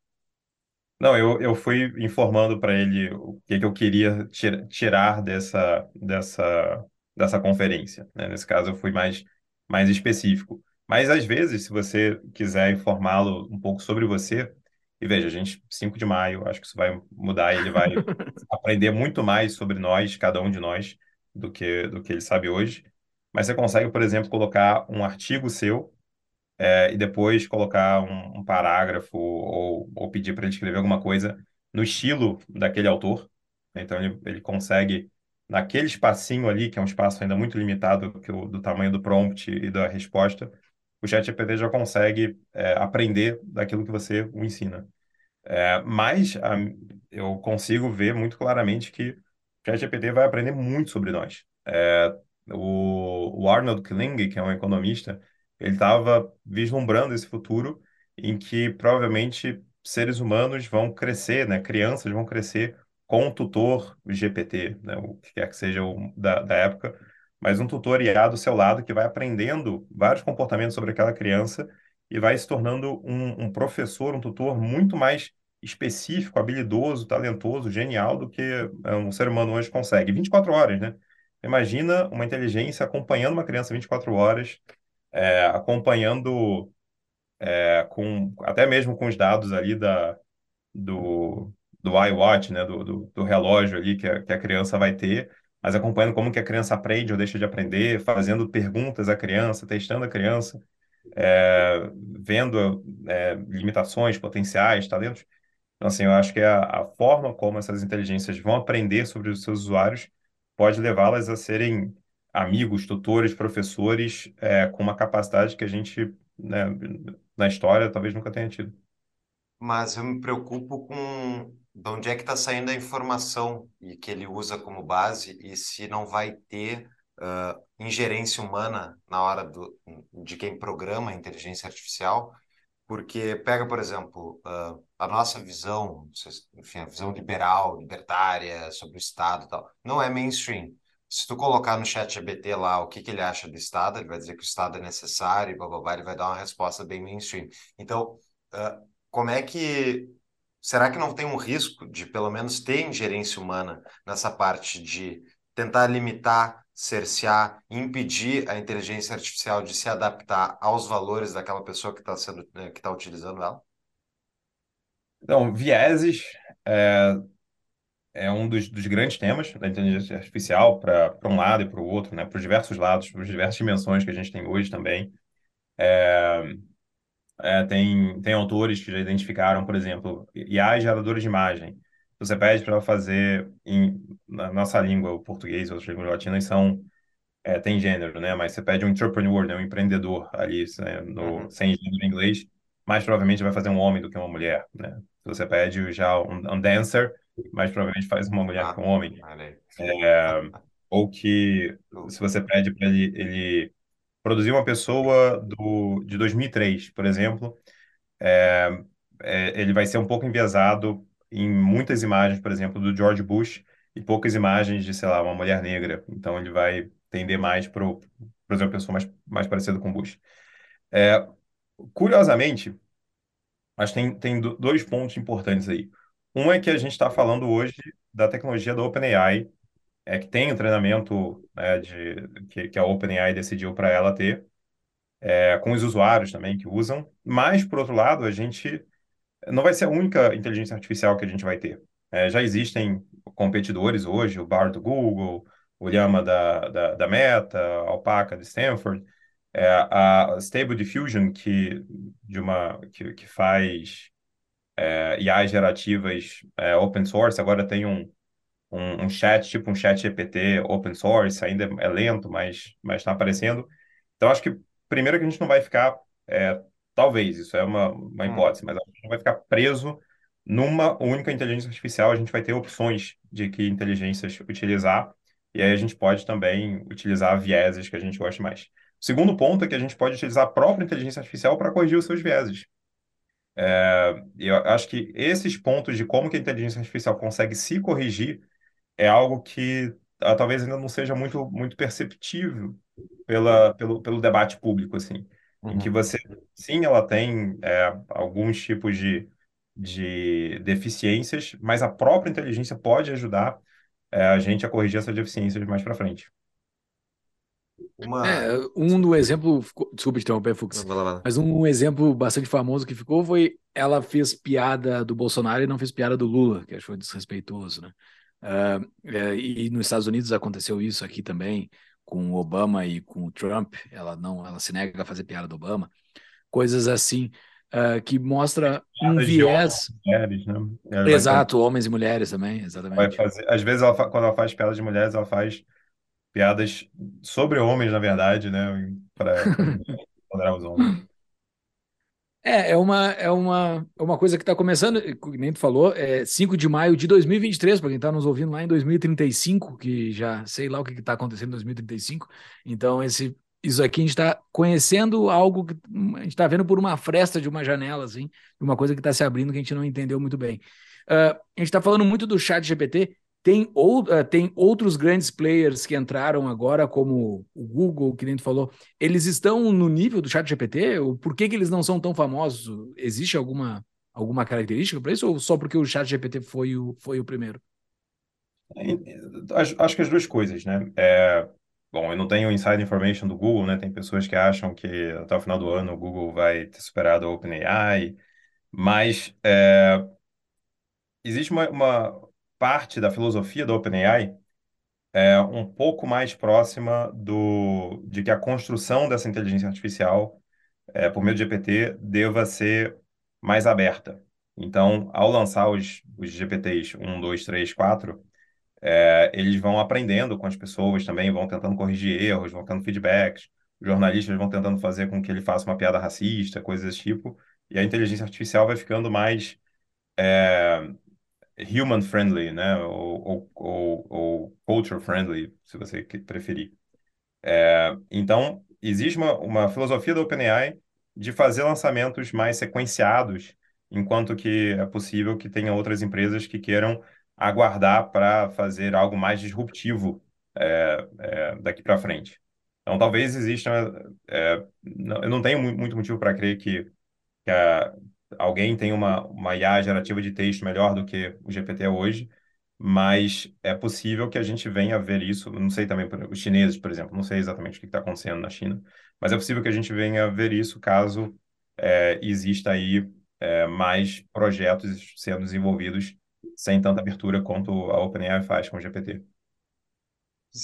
Não, eu, eu fui informando para ele o que que eu queria tirar dessa, dessa, dessa conferência. Né? Nesse caso, eu fui mais, mais específico. Mas, às vezes, se você quiser informá-lo um pouco sobre você, e veja, a gente, 5 de maio, acho que isso vai mudar, ele vai aprender muito mais sobre nós, cada um de nós, do que, do que ele sabe hoje. Mas você consegue, por exemplo, colocar um artigo seu é, e depois colocar um, um parágrafo ou, ou pedir para ele escrever alguma coisa no estilo daquele autor. Então, ele, ele consegue, naquele espacinho ali, que é um espaço ainda muito limitado que o, do tamanho do prompt e da resposta, o ChatGPT já consegue é, aprender daquilo que você o ensina. É, mas a, eu consigo ver muito claramente que o ChatGPT vai aprender muito sobre nós. É, o, o, Arnold Kling, que é um economista, ele estava vislumbrando esse futuro em que provavelmente seres humanos vão crescer, né? crianças vão crescer com um tutor GPT, né? o que quer que seja o, da, da época, mas um tutor IA do seu lado que vai aprendendo vários comportamentos sobre aquela criança e vai se tornando um, um professor, um tutor muito mais específico, habilidoso, talentoso, genial do que é, um ser humano hoje consegue. 24 horas, né? Imagina uma inteligência acompanhando uma criança 24 horas, é, acompanhando é, com até mesmo com os dados ali da, do, do iWatch, né? Do, do, do relógio ali que a, que a criança vai ter mas acompanhando como que a criança aprende ou deixa de aprender, fazendo perguntas à criança, testando a criança, é, vendo é, limitações, potenciais, talentos. Então, assim, eu acho que a, a, forma como essas inteligências vão aprender sobre os seus usuários pode levá-las a serem amigos, tutores, professores, é, com uma capacidade que a gente, né, na história, talvez nunca tenha tido. Mas eu me preocupo com de onde é que está saindo a informação e que ele usa como base e se não vai ter uh, ingerência humana na hora do, de quem programa a inteligência artificial, porque pega, por exemplo, uh, a nossa visão, enfim, a visão liberal, libertária sobre o Estado e tal, não é mainstream. Se tu colocar no chat GBT lá o que, que ele acha do Estado, ele vai dizer que o Estado é necessário blá, blá, blá, ele vai dar uma resposta bem mainstream. Então, uh, como é que será que não tem um risco de, pelo menos, ter ingerência humana nessa parte de tentar limitar, cercear, impedir a inteligência artificial de se adaptar aos valores daquela pessoa que está sendo, né, que está utilizando ela? Então, vieses é, é um dos, dos, grandes temas da inteligência artificial para um lado e para o outro, né, para os diversos lados, para as diversas dimensões que a gente tem hoje também. É, é, tem, tem autores que já identificaram, por exemplo, IA geradora de imagem. Você pede para fazer em, na nossa língua, o português, outras línguas latinas são é, tem gênero, né? Mas você pede um entrepreneur, né? um empreendedor ali, né? no, uhum. sem gênero em inglês, mais provavelmente vai fazer um homem do que uma mulher, né? Você pede já um, um dancer, mais provavelmente faz uma mulher ah, que um homem. É, ou que se você pede para ele, ele produzir uma pessoa do, de 2003, por exemplo, é, é, ele vai ser um pouco enviesado em muitas imagens, por exemplo, do George Bush e poucas imagens de, sei lá, uma mulher negra. Então ele vai tender mais para fazer uma pessoa mais, mais parecida com Bush. É, curiosamente, acho que tem, tem dois pontos importantes aí. Um é que a gente está falando hoje da tecnologia da OpenAI, é que tem um treinamento né, de, que, que a OpenAI decidiu para ela ter, é, com os usuários também que usam, mas, por outro lado, a gente não vai ser a única inteligência artificial que a gente vai ter. É, já existem competidores hoje, o Bard do Google, o Llama da, da, da Meta, a Alpaca de Stanford, é, a Stable Diffusion, que, de uma, que, que faz é, IAs gerativas é, open source, agora tem um, um, um, chat, tipo um chat GPT open source, ainda é lento, mas está aparecendo. Então, acho que primeiro que a gente não vai ficar, é, talvez, isso é uma, uma hum. hipótese, mas a gente não vai ficar preso numa única inteligência artificial, a gente vai ter opções de que inteligências utilizar, e aí a gente pode também utilizar vieses que a gente goste mais. O segundo ponto é que a gente pode utilizar a própria inteligência artificial para corrigir os seus vieses. É, eu acho que esses pontos de como que a inteligência artificial consegue se corrigir é algo que ah, talvez ainda não seja muito, muito perceptível pela, pelo, pelo debate público, assim, uhum. em que uhum. você, sim, ela tem é, alguns tipos de, de deficiências, mas a própria inteligência pode ajudar é, a gente a corrigir essas deficiências mais para frente. Uma... É, um do exemplo, desculpa te interromper, Fux, não, não, não. mas um exemplo bastante famoso que ficou foi ela fez piada do Bolsonaro e não fez piada do Lula, que achou desrespeitoso, né? Uh, é, e nos Estados Unidos aconteceu isso aqui também com o Obama e com o Trump. Ela não, ela se nega a fazer piada do Obama, coisas assim uh, que mostra um viés. Mulheres, né? Exato, fazer... homens e mulheres também, exatamente. Fazer... Às vezes, ela, quando ela faz piadas de mulheres, ela faz piadas sobre homens, na verdade, né? Para empoderar os homens. É, é uma, é uma, é uma coisa que está começando, nem tu falou, é 5 de maio de 2023, para quem está nos ouvindo lá em 2035, que já sei lá o que está acontecendo em 2035. Então, esse isso aqui a gente está conhecendo algo que a gente está vendo por uma fresta de uma janela, assim, uma coisa que está se abrindo que a gente não entendeu muito bem. Uh, a gente está falando muito do chat GPT, tem, ou, uh, tem outros grandes players que entraram agora, como o Google, que nem tu falou, eles estão no nível do chat GPT? Por que, que eles não são tão famosos? Existe alguma, alguma característica para isso, ou só porque o chat GPT foi o, foi o primeiro? Acho, acho que as duas coisas, né? É, Bom, eu não tenho inside information do Google, né? Tem pessoas que acham que até o final do ano o Google vai ter superado a OpenAI, mas é, existe uma, uma parte da filosofia da OpenAI é um pouco mais próxima do, de que a construção dessa inteligência artificial é, por meio de GPT deva ser mais aberta. Então, ao lançar os, os GPTs 1, 2, 3, 4, é, eles vão aprendendo com as pessoas também, vão tentando corrigir erros, vão tendo feedbacks, os jornalistas vão tentando fazer com que ele faça uma piada racista, coisas desse tipo, e a inteligência artificial vai ficando mais é, human friendly, né, ou, ou, ou, culture friendly, se você preferir. É, então, existe uma, uma filosofia da OpenAI de fazer lançamentos mais sequenciados, enquanto que é possível que tenha outras empresas que queiram aguardar para fazer algo mais disruptivo é, é, daqui para frente. Então, talvez exista. É, eu não tenho muito motivo para crer que, que a, alguém tem uma, uma IA gerativa de texto melhor do que o GPT hoje, mas é possível que a gente venha a ver isso. Não sei também, os chineses, por exemplo, não sei exatamente o que está acontecendo na China, mas é possível que a gente venha a ver isso caso é, exista aí é, mais projetos sendo desenvolvidos sem tanta abertura quanto a OpenAI faz com o GPT.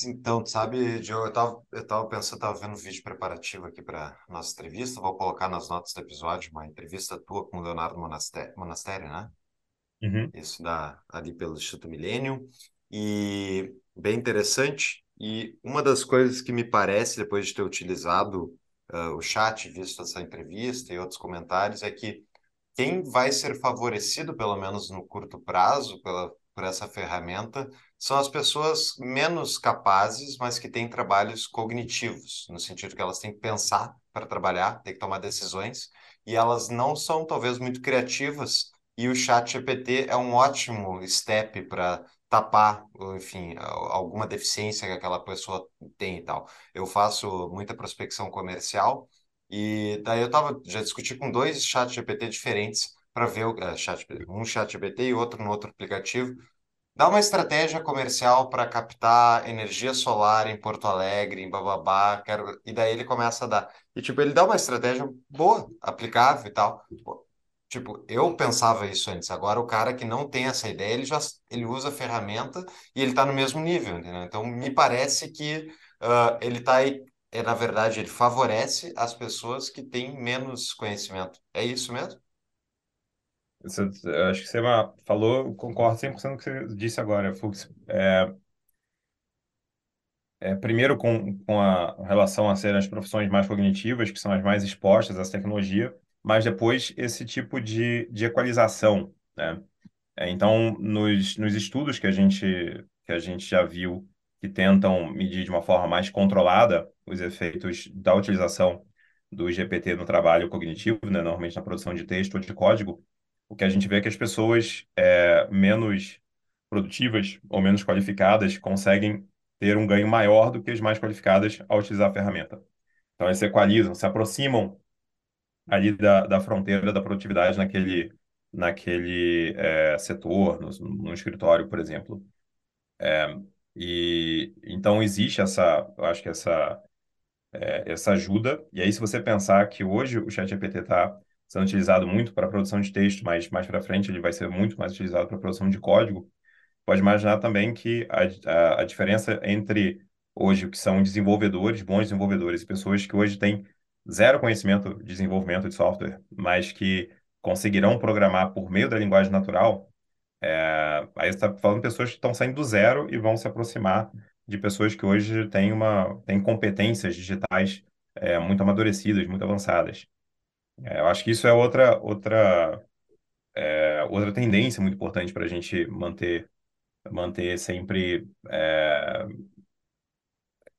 Então, sabe, Joe, eu tava, eu tava pensando, tava vendo um vídeo preparativo aqui para nossa entrevista, vou colocar nas notas do episódio uma entrevista tua com o Leonardo Monastério, Monastério, né? Uhum. Isso da, ali pelo Instituto Millennium, e bem interessante. E uma das coisas que me parece, depois de ter utilizado uh, o chat, visto essa entrevista e outros comentários, é que quem vai ser favorecido, pelo menos no curto prazo, pela, por essa ferramenta, são as pessoas menos capazes, mas que têm trabalhos cognitivos, no sentido que elas têm que pensar para trabalhar, têm que tomar decisões, e elas não são talvez muito criativas, e o chat GPT é um ótimo step para tapar, enfim, alguma deficiência que aquela pessoa tem e tal. Eu faço muita prospecção comercial, e daí eu tava, já discuti com dois chat GPT diferentes para ver o, é, chat, um chat GPT e outro no outro aplicativo. Dá uma estratégia comercial para captar energia solar em Porto Alegre, em bababá, quero... e daí ele começa a dar. E tipo, ele dá uma estratégia boa, aplicável e tal. Tipo, eu pensava isso antes. Agora o cara que não tem essa ideia, ele já ele usa a ferramenta e ele está no mesmo nível, entendeu? Então me parece que uh, ele está aí é, na verdade, ele favorece as pessoas que têm menos conhecimento. É isso mesmo? Você, acho que você falou, concordo 100% com o que você disse agora, Fux. É, é, primeiro, com, com a relação a serem as profissões mais cognitivas, que são as mais expostas essa tecnologia, mas depois esse tipo de, de equalização, né? É, então, nos, nos estudos que a gente, que a gente já viu que tentam medir de uma forma mais controlada os efeitos da utilização do GPT no trabalho cognitivo, né, normalmente na produção de texto ou de código, o que a gente vê é que as pessoas é, menos produtivas ou menos qualificadas conseguem ter um ganho maior do que as mais qualificadas ao utilizar a ferramenta. Então, eles se equalizam, se aproximam ali da, da fronteira da produtividade naquele, naquele é, setor, no, no escritório, por exemplo. É, e então existe essa, eu acho que essa é, essa ajuda. E aí, se você pensar que hoje o ChatGPT está sendo utilizado muito para produção de texto, mas mais para frente ele vai ser muito mais utilizado para produção de código, pode imaginar também que a, a, a diferença entre hoje que são desenvolvedores, bons desenvolvedores, e pessoas que hoje têm zero conhecimento de desenvolvimento de software, mas que conseguirão programar por meio da linguagem natural, é, aí você está falando de pessoas que estão saindo do zero e vão se aproximar de pessoas que hoje têm, uma, têm competências digitais é, muito amadurecidas, muito avançadas. É, eu acho que isso é outra, outra, é, outra tendência muito importante para a gente manter, manter sempre é,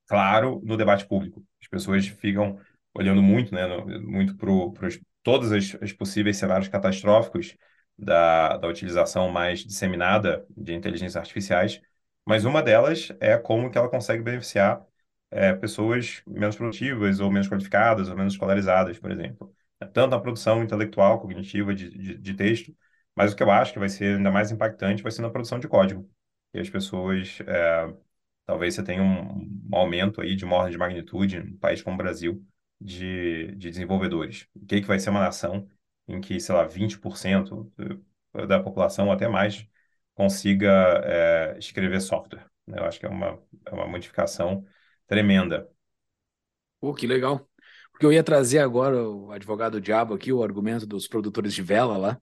claro no debate público. As pessoas ficam olhando muito, né, no, muito para todos os, os possíveis cenários catastróficos da, da utilização mais disseminada de inteligências artificiais, mas uma delas é como que ela consegue beneficiar é, pessoas menos produtivas ou menos qualificadas ou menos escolarizadas, por exemplo. Tanto na produção intelectual, cognitiva de, de, de texto, mas o que eu acho que vai ser ainda mais impactante vai ser na produção de código. E as pessoas, é, talvez você tenha um, um, aumento aí de uma ordem de magnitude, num país como o Brasil, de, de desenvolvedores. O que, que vai ser uma nação em que, sei lá, 20% da população, ou até mais, consiga é, escrever software. Eu acho que é uma, é uma modificação tremenda. Pô, que legal. Porque eu ia trazer agora o advogado diabo aqui, o argumento dos produtores de vela lá,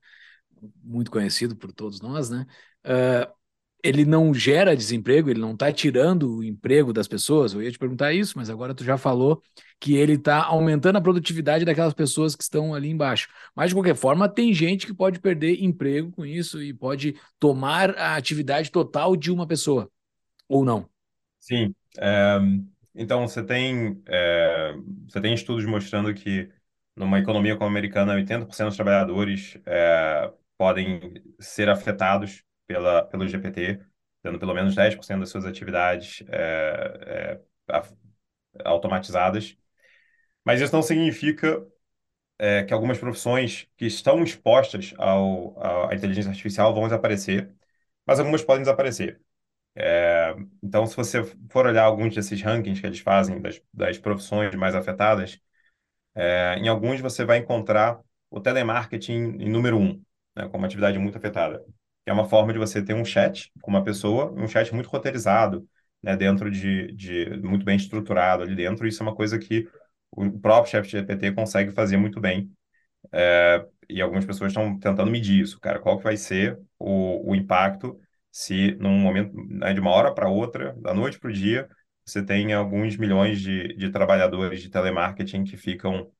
muito conhecido por todos nós, né? Uh, ele não gera desemprego, ele não está tirando o emprego das pessoas. Eu ia te perguntar isso, mas agora tu já falou que ele está aumentando a produtividade daquelas pessoas que estão ali embaixo. Mas, de qualquer forma, tem gente que pode perder emprego com isso e pode tomar a atividade total de uma pessoa, ou não. Sim. É, então, você tem, é, você tem estudos mostrando que numa economia como a americana, 80% dos trabalhadores é, podem ser afetados pela, pelo GPT, tendo pelo menos 10% das suas atividades é, é, automatizadas. Mas isso não significa é, que algumas profissões que estão expostas ao, à inteligência artificial vão desaparecer, mas algumas podem desaparecer. É, então, se você for olhar alguns desses rankings que eles fazem das, das profissões mais afetadas, é, em alguns você vai encontrar o telemarketing em número um, né, como atividade muito afetada que é uma forma de você ter um chat com uma pessoa, um chat muito roteirizado, né, dentro de, de muito bem estruturado ali dentro. Isso é uma coisa que o próprio ChatGPT consegue fazer muito bem. É, e algumas pessoas estão tentando medir isso, cara. Qual que vai ser o, o impacto se num momento, né, de uma hora para outra, da noite para o dia, você tem alguns milhões de, de trabalhadores de telemarketing que ficam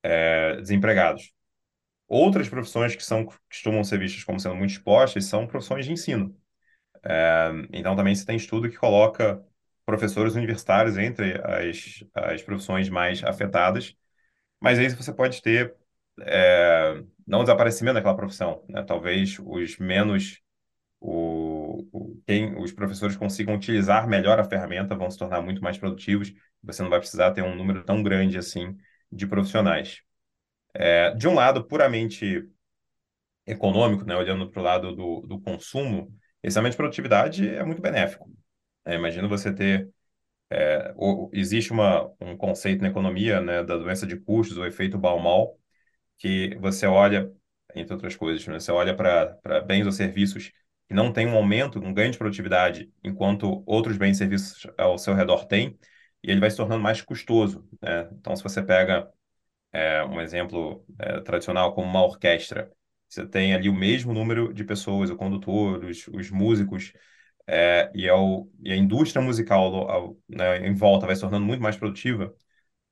é, desempregados. Outras profissões que são costumam ser vistas como sendo muito expostas são profissões de ensino. É, então, também você tem estudo que coloca professores universitários entre as, as profissões mais afetadas, mas aí você pode ter é, não desaparecimento daquela profissão, né? Talvez os menos o, quem os professores consigam utilizar melhor a ferramenta vão se tornar muito mais produtivos. Você não vai precisar ter um número tão grande assim de profissionais. É, de um lado puramente econômico, né, olhando para o lado do, do consumo, esse aumento de produtividade é muito benéfico. É, imagina você ter é, o, existe uma, um conceito na economia né, da doença de custos, o efeito Baumol, que você olha, entre outras coisas, né, você olha para bens ou serviços que não têm um aumento, um ganho de produtividade, enquanto outros bens e serviços ao seu redor têm, e ele vai se tornando mais custoso. Né? Então, se você pega é, um exemplo é, tradicional como uma orquestra, você tem ali o mesmo número de pessoas, o condutor, os, os músicos, é, e, ao, e, a indústria musical ao, né, em volta vai se tornando muito mais produtiva,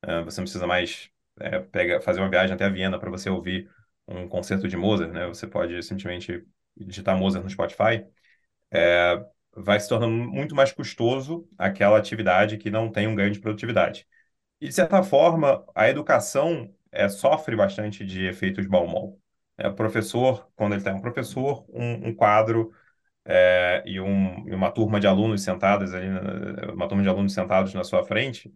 é, você não precisa mais é, pega, fazer uma viagem até a Viena para você ouvir um concerto de Mozart, né? Você pode simplesmente digitar Mozart no Spotify. É, vai se tornando muito mais custoso aquela atividade que não tem um ganho de produtividade. E, de certa forma, a educação é, sofre bastante de efeitos Baumol. É, o professor, quando ele tem um professor, um, um quadro é, e, um, e, uma turma de alunos sentados ali, uma turma de alunos sentados na sua frente,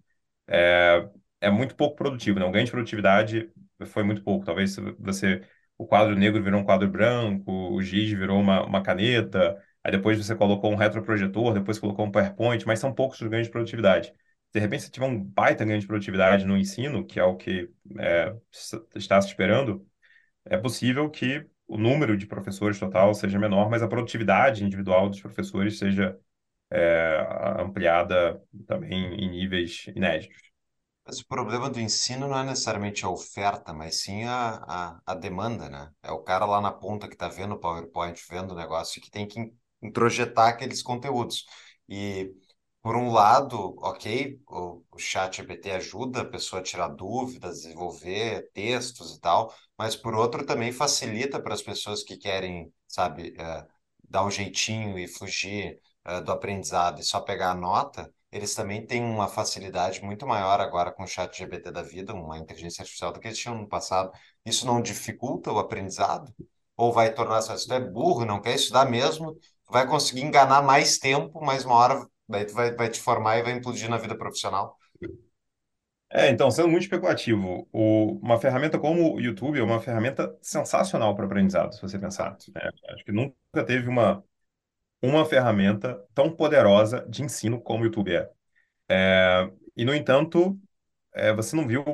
é, é muito pouco produtivo, né? O ganho de produtividade foi muito pouco. Talvez você o quadro negro virou um quadro branco, o giz virou uma, uma caneta, aí depois você colocou um retroprojetor, depois colocou um PowerPoint, mas são poucos os ganhos de produtividade. De repente, se tiver um baita ganho de produtividade no ensino, que é o que é, está se esperando, é possível que o número de professores total seja menor, mas a produtividade individual dos professores seja é, ampliada também em níveis inéditos. Mas o problema do ensino não é necessariamente a oferta, mas sim a, a, a demanda, né? É o cara lá na ponta que está vendo o PowerPoint, vendo o negócio, que tem que introjetar aqueles conteúdos. E, por um lado, ok, o, o chat GPT ajuda a pessoa a tirar dúvidas, desenvolver textos e tal, mas, por outro, também facilita para as pessoas que querem, sabe, é, dar um jeitinho e fugir é, do aprendizado e só pegar a nota eles também têm uma facilidade muito maior agora com o chat GPT da vida, uma inteligência artificial do que eles tinham no passado. Isso não dificulta o aprendizado? Ou vai tornar, se tu é burro, não quer estudar mesmo, vai conseguir enganar mais tempo, mas uma hora vai, vai, vai te formar e vai implodir na vida profissional? É, então, sendo muito especulativo, o, uma ferramenta como o YouTube é uma ferramenta sensacional para aprendizado, se você pensar. É, acho que nunca teve uma, uma ferramenta tão poderosa de ensino como o YouTube é. é e, no entanto, é, você não viu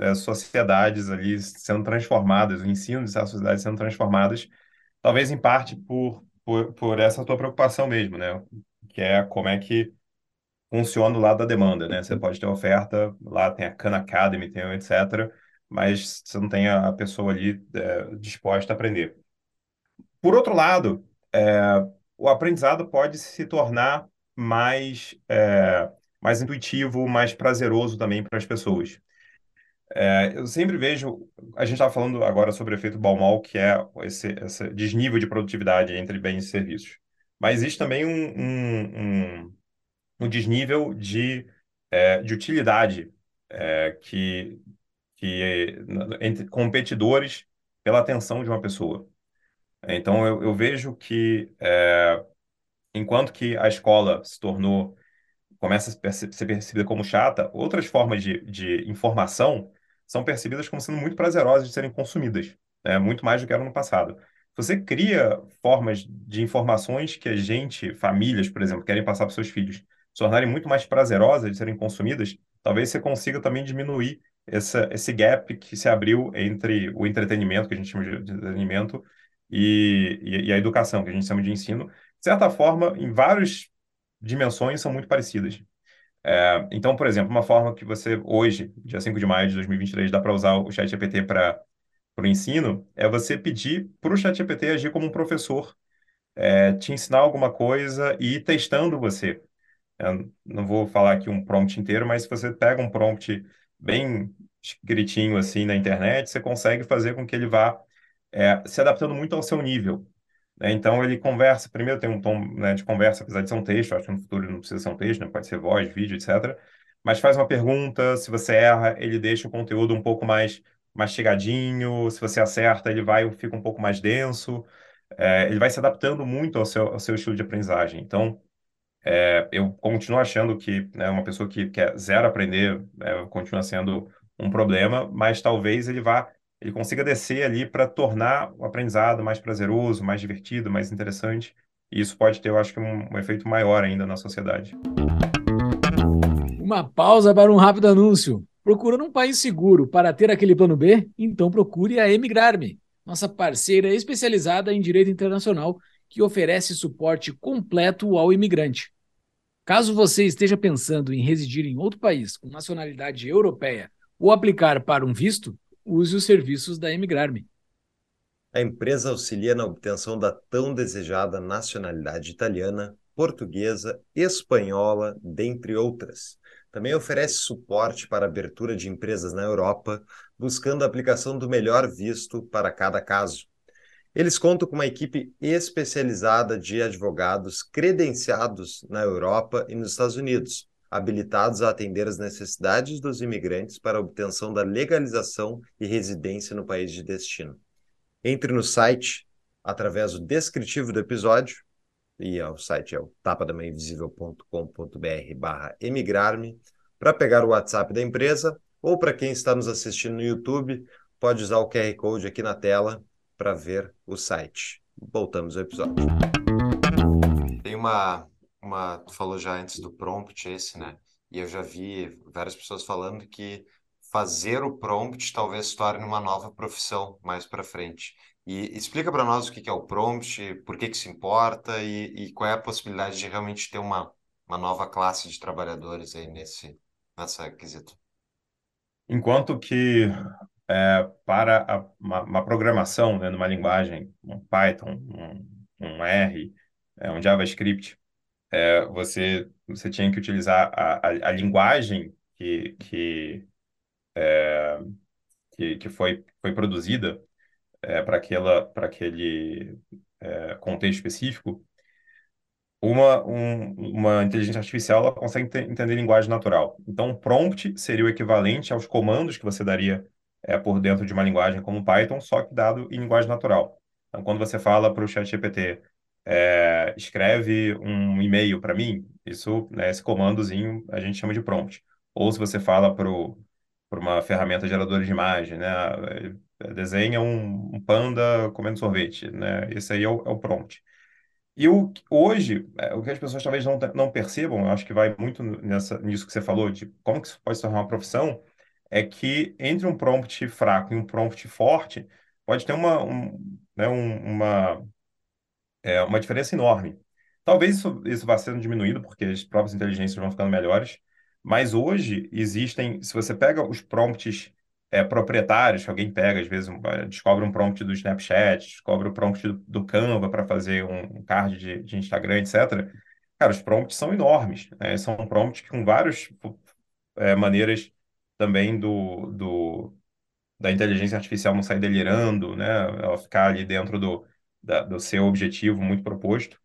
é, sociedades ali sendo transformadas, o ensino de sociedades sendo transformadas, talvez em parte por, por, por essa tua preocupação mesmo, né? Que é como é que funciona o lado da demanda, né? Você pode ter oferta, lá tem a Khan Academy, tem etc., mas você não tem a pessoa ali é, disposta a aprender. Por outro lado, é, o aprendizado pode se tornar mais, é, mais intuitivo, mais prazeroso também para as pessoas. É, eu sempre vejo, a gente estava falando agora sobre o efeito Baumol, que é esse, esse desnível de produtividade entre bens e serviços. Mas existe também um, um, um, um desnível de, é, de utilidade é, que, que entre competidores pela atenção de uma pessoa. Então, eu, eu vejo que, é, enquanto que a escola se tornou, começa a ser percebida como chata, outras formas de, de informação são percebidas como sendo muito prazerosas de serem consumidas, né? muito mais do que era no passado. Você cria formas de informações que a gente, famílias, por exemplo, querem passar para seus filhos, se tornarem muito mais prazerosas de serem consumidas, talvez você consiga também diminuir essa, esse gap que se abriu entre o entretenimento, que a gente chama de entretenimento, e, e, e, a educação, que a gente chama de ensino, de certa forma, em vários dimensões são muito parecidas. É, então, por exemplo, uma forma que você, hoje, dia 5 de maio de 2023, dá para usar o ChatGPT para o ensino, é você pedir para o ChatGPT agir como um professor, é, te ensinar alguma coisa e ir testando você. Eu não vou falar aqui um prompt inteiro, mas se você pega um prompt bem escritinho assim na internet, você consegue fazer com que ele vá é, se adaptando muito ao seu nível. Né? Então ele conversa, primeiro tem um tom né, de conversa, apesar de ser um texto, acho que no futuro não precisa ser um texto, né? pode ser voz, vídeo, etc. Mas faz uma pergunta, se você erra, ele deixa o conteúdo um pouco mais mastigadinho, se você acerta, ele vai fica um pouco mais denso. É, ele vai se adaptando muito ao seu, ao seu estilo de aprendizagem. Então, é, eu continuo achando que né, uma pessoa que quer zero aprender é, continua sendo um problema, mas talvez ele vá ele consiga descer ali para tornar o aprendizado mais prazeroso, mais divertido, mais interessante. E isso pode ter, eu acho que, um, um efeito maior ainda na sociedade. Uma pausa para um rápido anúncio. Procurando um país seguro para ter aquele plano B? Então procure a Emigrar-me, nossa parceira especializada em direito internacional que oferece suporte completo ao imigrante. Caso você esteja pensando em residir em outro país com nacionalidade europeia ou aplicar para um visto, use os serviços da Emigrar-me. A empresa auxilia na obtenção da tão desejada nacionalidade italiana, portuguesa, espanhola, dentre outras. Também oferece suporte para abertura de empresas na Europa, buscando a aplicação do melhor visto para cada caso. Eles contam com uma equipe especializada de advogados credenciados na Europa e nos Estados Unidos, habilitados a atender as necessidades dos imigrantes para a obtenção da legalização e residência no país de destino. Entre no site através do descritivo do episódio, e o site é o tapadamainvisível.com.br barra emigrar-me, para pegar o WhatsApp da empresa, ou para quem está nos assistindo no YouTube, pode usar o QR Code aqui na tela para ver o site. Voltamos ao episódio. Tem uma uma, tu falou já antes do prompt esse, né? E eu já vi várias pessoas falando que fazer o prompt talvez se torne uma nova profissão mais para frente. E explica para nós o que é o prompt, por que que se importa e, e qual é a possibilidade de realmente ter uma, uma nova classe de trabalhadores aí nesse nessa quesito. Enquanto que é, para a, uma, uma, programação, né, numa linguagem, um Python, um, um R, é, um JavaScript, é, você, você tinha que utilizar a, a, a linguagem que, que, é, que, que, foi, foi produzida é, para aquele é, contexto específico, uma, um, uma inteligência artificial ela consegue entender linguagem natural. Então, prompt seria o equivalente aos comandos que você daria é, por dentro de uma linguagem como Python, só que dado em linguagem natural. Então, quando você fala para o ChatGPT, é, escreve um e-mail para mim, isso, né, esse comandozinho a gente chama de prompt. Ou se você fala para uma ferramenta geradora de imagem, né, é, desenha um, um, panda comendo sorvete, né, esse aí é o, é o prompt. E o, hoje, é, o que as pessoas talvez não, não percebam, eu acho que vai muito nessa, nisso que você falou, de como que isso pode se tornar uma profissão, é que entre um prompt fraco e um prompt forte, pode ter uma, um, né, um, uma é uma diferença enorme. Talvez isso, isso vá sendo diminuído, porque as próprias inteligências vão ficando melhores, mas hoje existem, se você pega os prompts é, proprietários, que alguém pega, às vezes um, descobre um prompt do Snapchat, descobre o prompt do, do Canva para fazer um, um card de, de, Instagram, etc. Cara, os prompts são enormes, né? São prompts com várias é, maneiras também do, do, da inteligência artificial não sair delirando, né? Ela ficar ali dentro do, da, do seu objetivo muito proposto.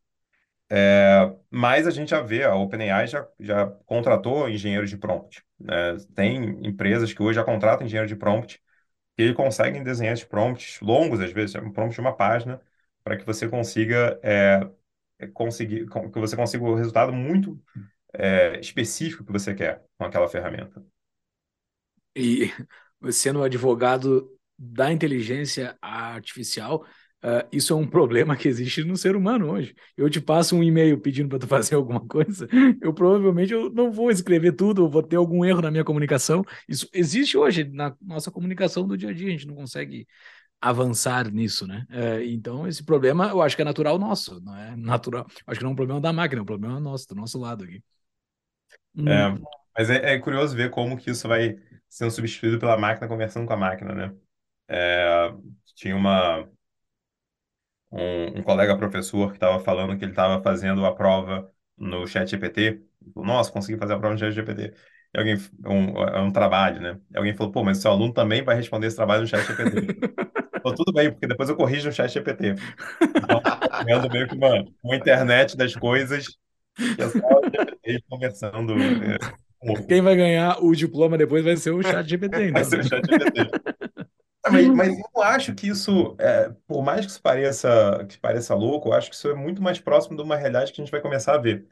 É, mas a gente já vê, a OpenAI já, já contratou engenheiros de prompt. Né? Tem empresas que hoje já contratam engenheiro de prompt que eles conseguem desenhar esses prompts longos, às vezes, um prompt de uma página, para que você consiga é, é conseguir que você consiga o resultado muito é, específico que você quer com aquela ferramenta. E sendo advogado da inteligência artificial, Uh, isso é um problema que existe no ser humano hoje. Eu te passo um e-mail pedindo para tu fazer alguma coisa, eu provavelmente eu não vou escrever tudo, eu vou ter algum erro na minha comunicação. Isso existe hoje na nossa comunicação do dia a dia, a gente não consegue avançar nisso, né? É, então, esse problema eu acho que é natural nosso, não é natural. Acho que não é um problema da máquina, é um problema nosso, do nosso lado aqui. É, hum. mas é, é, curioso ver como que isso vai sendo substituído pela máquina conversando com a máquina, né? É, tinha uma um, um colega professor que estava falando que ele estava fazendo a prova no chat GPT. Nossa, consegui fazer a prova no chat GPT. E alguém, um, é um trabalho, né? E alguém falou, pô, mas seu aluno também vai responder esse trabalho no chat GPT. Falou, tudo bem, porque depois eu corrijo no chat GPT. Então, criando meio que uma, uma internet das coisas que é só o GPT conversando. É, Quem vai ganhar o diploma depois vai ser o chat GPT, então. Vai ser o chat GPT. Mas, mas eu acho que isso, é, por mais que isso pareça, que pareça louco, eu acho que isso é muito mais próximo de uma realidade que a gente vai começar a ver.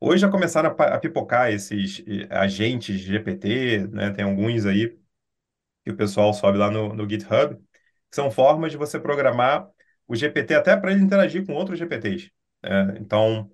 Hoje já começaram a, a pipocar esses agentes GPT, né? Tem alguns aí que o pessoal sobe lá no, no GitHub, que são formas de você programar o GPT até para ele interagir com outros GPTs. Né? Então,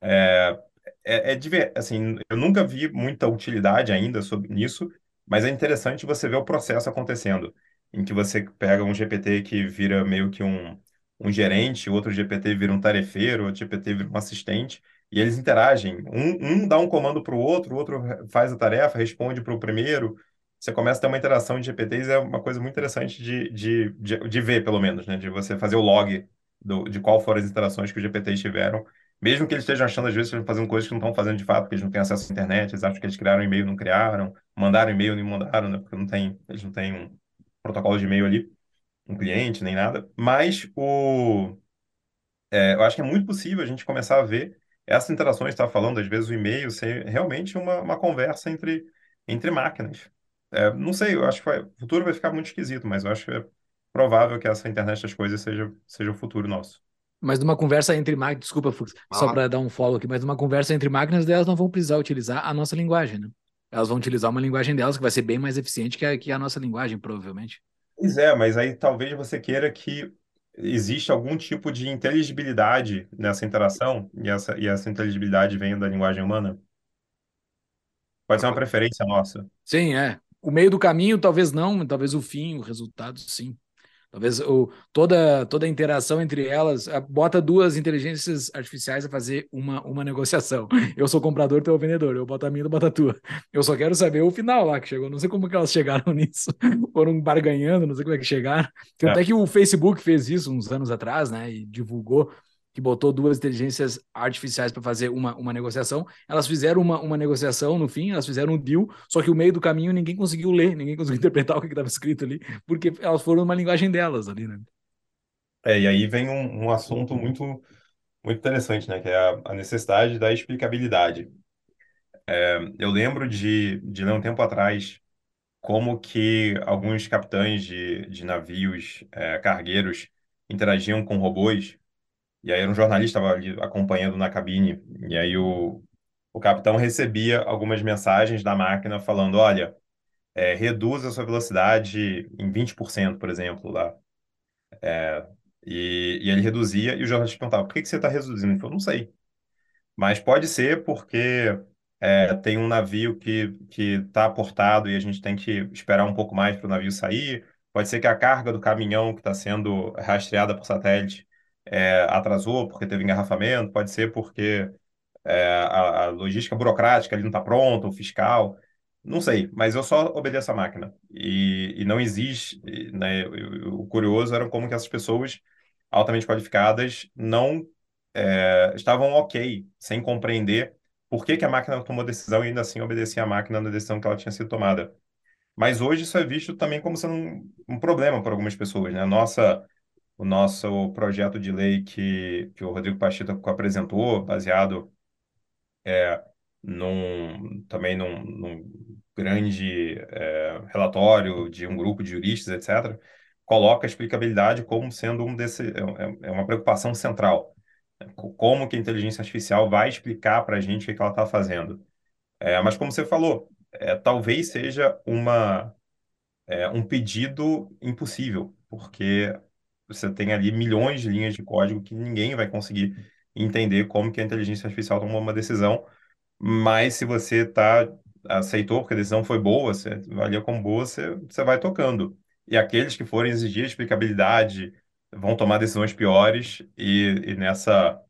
é, é, é de ver, assim, eu nunca vi muita utilidade ainda sobre nisso, mas é interessante você ver o processo acontecendo em que você pega um GPT que vira meio que um, um gerente, outro GPT vira um tarefeiro, outro GPT vira um assistente, e eles interagem. Um, um dá um comando para o outro, o outro faz a tarefa, responde para o primeiro. Você começa a ter uma interação de GPTs, é uma coisa muito interessante de, de, de, de ver, pelo menos, né? De você fazer o log do, de qual foram as interações que os GPTs tiveram. Mesmo que eles estejam achando, às vezes, que fazendo coisas que não estão fazendo de fato, porque eles não têm acesso à internet, eles acham que eles criaram e-mail, não criaram, mandaram e-mail, não mandaram, né? Porque não tem, eles não têm um, protocolo de e-mail ali, um cliente, nem nada. Mas o, é, eu acho que é muito possível a gente começar a ver essas interações que está falando, às vezes o e-mail ser realmente uma, uma conversa entre, entre máquinas. É, não sei, eu acho que vai, o futuro vai ficar muito esquisito, mas eu acho que é provável que essa internet das coisas seja, seja o futuro nosso. Mas numa conversa entre máquinas, desculpa, Fux, ah. só para dar um follow aqui, mas numa conversa entre máquinas, elas não vão precisar utilizar a nossa linguagem, né? Elas vão utilizar uma linguagem delas que vai ser bem mais eficiente que a, que a nossa linguagem, provavelmente. Pois é, mas aí talvez você queira que exista algum tipo de inteligibilidade nessa interação e essa, e essa inteligibilidade venha da linguagem humana. Pode ser uma preferência nossa. Sim, é. O meio do caminho, talvez não, talvez o fim, o resultado, sim. Talvez o, toda, toda a interação entre elas bota duas inteligências artificiais a fazer uma, uma negociação. Eu sou comprador, tu é o vendedor. Eu boto a minha, tu bota a tua. Eu só quero saber o final lá que chegou. Não sei como que elas chegaram nisso. Foram barganhando, não sei como é que chegaram. Tem é. até que o Facebook fez isso uns anos atrás, né? E divulgou que botou duas inteligências artificiais para fazer uma, uma negociação. Elas fizeram uma, uma negociação no fim, elas fizeram um deal, só que o meio do caminho ninguém conseguiu ler, ninguém conseguiu interpretar o que estava escrito ali, porque elas foram numa linguagem delas ali, né? É, e aí vem um, um assunto muito, muito interessante, né? Que é a, a necessidade da explicabilidade. É, eu lembro de, de ler um tempo atrás como que alguns capitães de, de navios é, cargueiros interagiam com robôs e aí era um jornalista ali acompanhando na cabine, e aí o, o capitão recebia algumas mensagens da máquina falando, olha, é, reduz a sua velocidade em 20%, por exemplo, lá. É, e, e, ele reduzia, e o jornalista perguntava, por que, que você está reduzindo? Ele falou, não sei. Mas pode ser porque é, tem um navio que está aportado e a gente tem que esperar um pouco mais para o navio sair. Pode ser que a carga do caminhão que está sendo rastreada por satélite é, atrasou porque teve engarrafamento, pode ser porque é, a, a, logística burocrática ali não está pronta, o fiscal, não sei, mas eu só obedeço a máquina. E, e não existe, né, o, curioso era como que essas pessoas altamente qualificadas não é, estavam ok, sem compreender por que, que a máquina tomou decisão e ainda assim obedecia a máquina na decisão que ela tinha sido tomada. Mas hoje isso é visto também como sendo um, um problema para algumas pessoas, né? Nossa, o nosso projeto de lei que, que o Rodrigo Pachita apresentou, baseado é, num, também num, num grande é, relatório de um grupo de juristas, etc., coloca a explicabilidade como sendo um desse, é, é, é uma preocupação central. Como que a inteligência artificial vai explicar para a gente o que, que ela está fazendo. É, mas como você falou, é, talvez seja uma, é, um pedido impossível, porque você tem ali milhões de linhas de código que ninguém vai conseguir entender como que a inteligência artificial tomou uma decisão, mas se você tá, aceitou porque a decisão foi boa, você avalia como boa, você, você vai tocando. e aqueles que forem exigir explicabilidade vão tomar decisões piores, e, e nessa,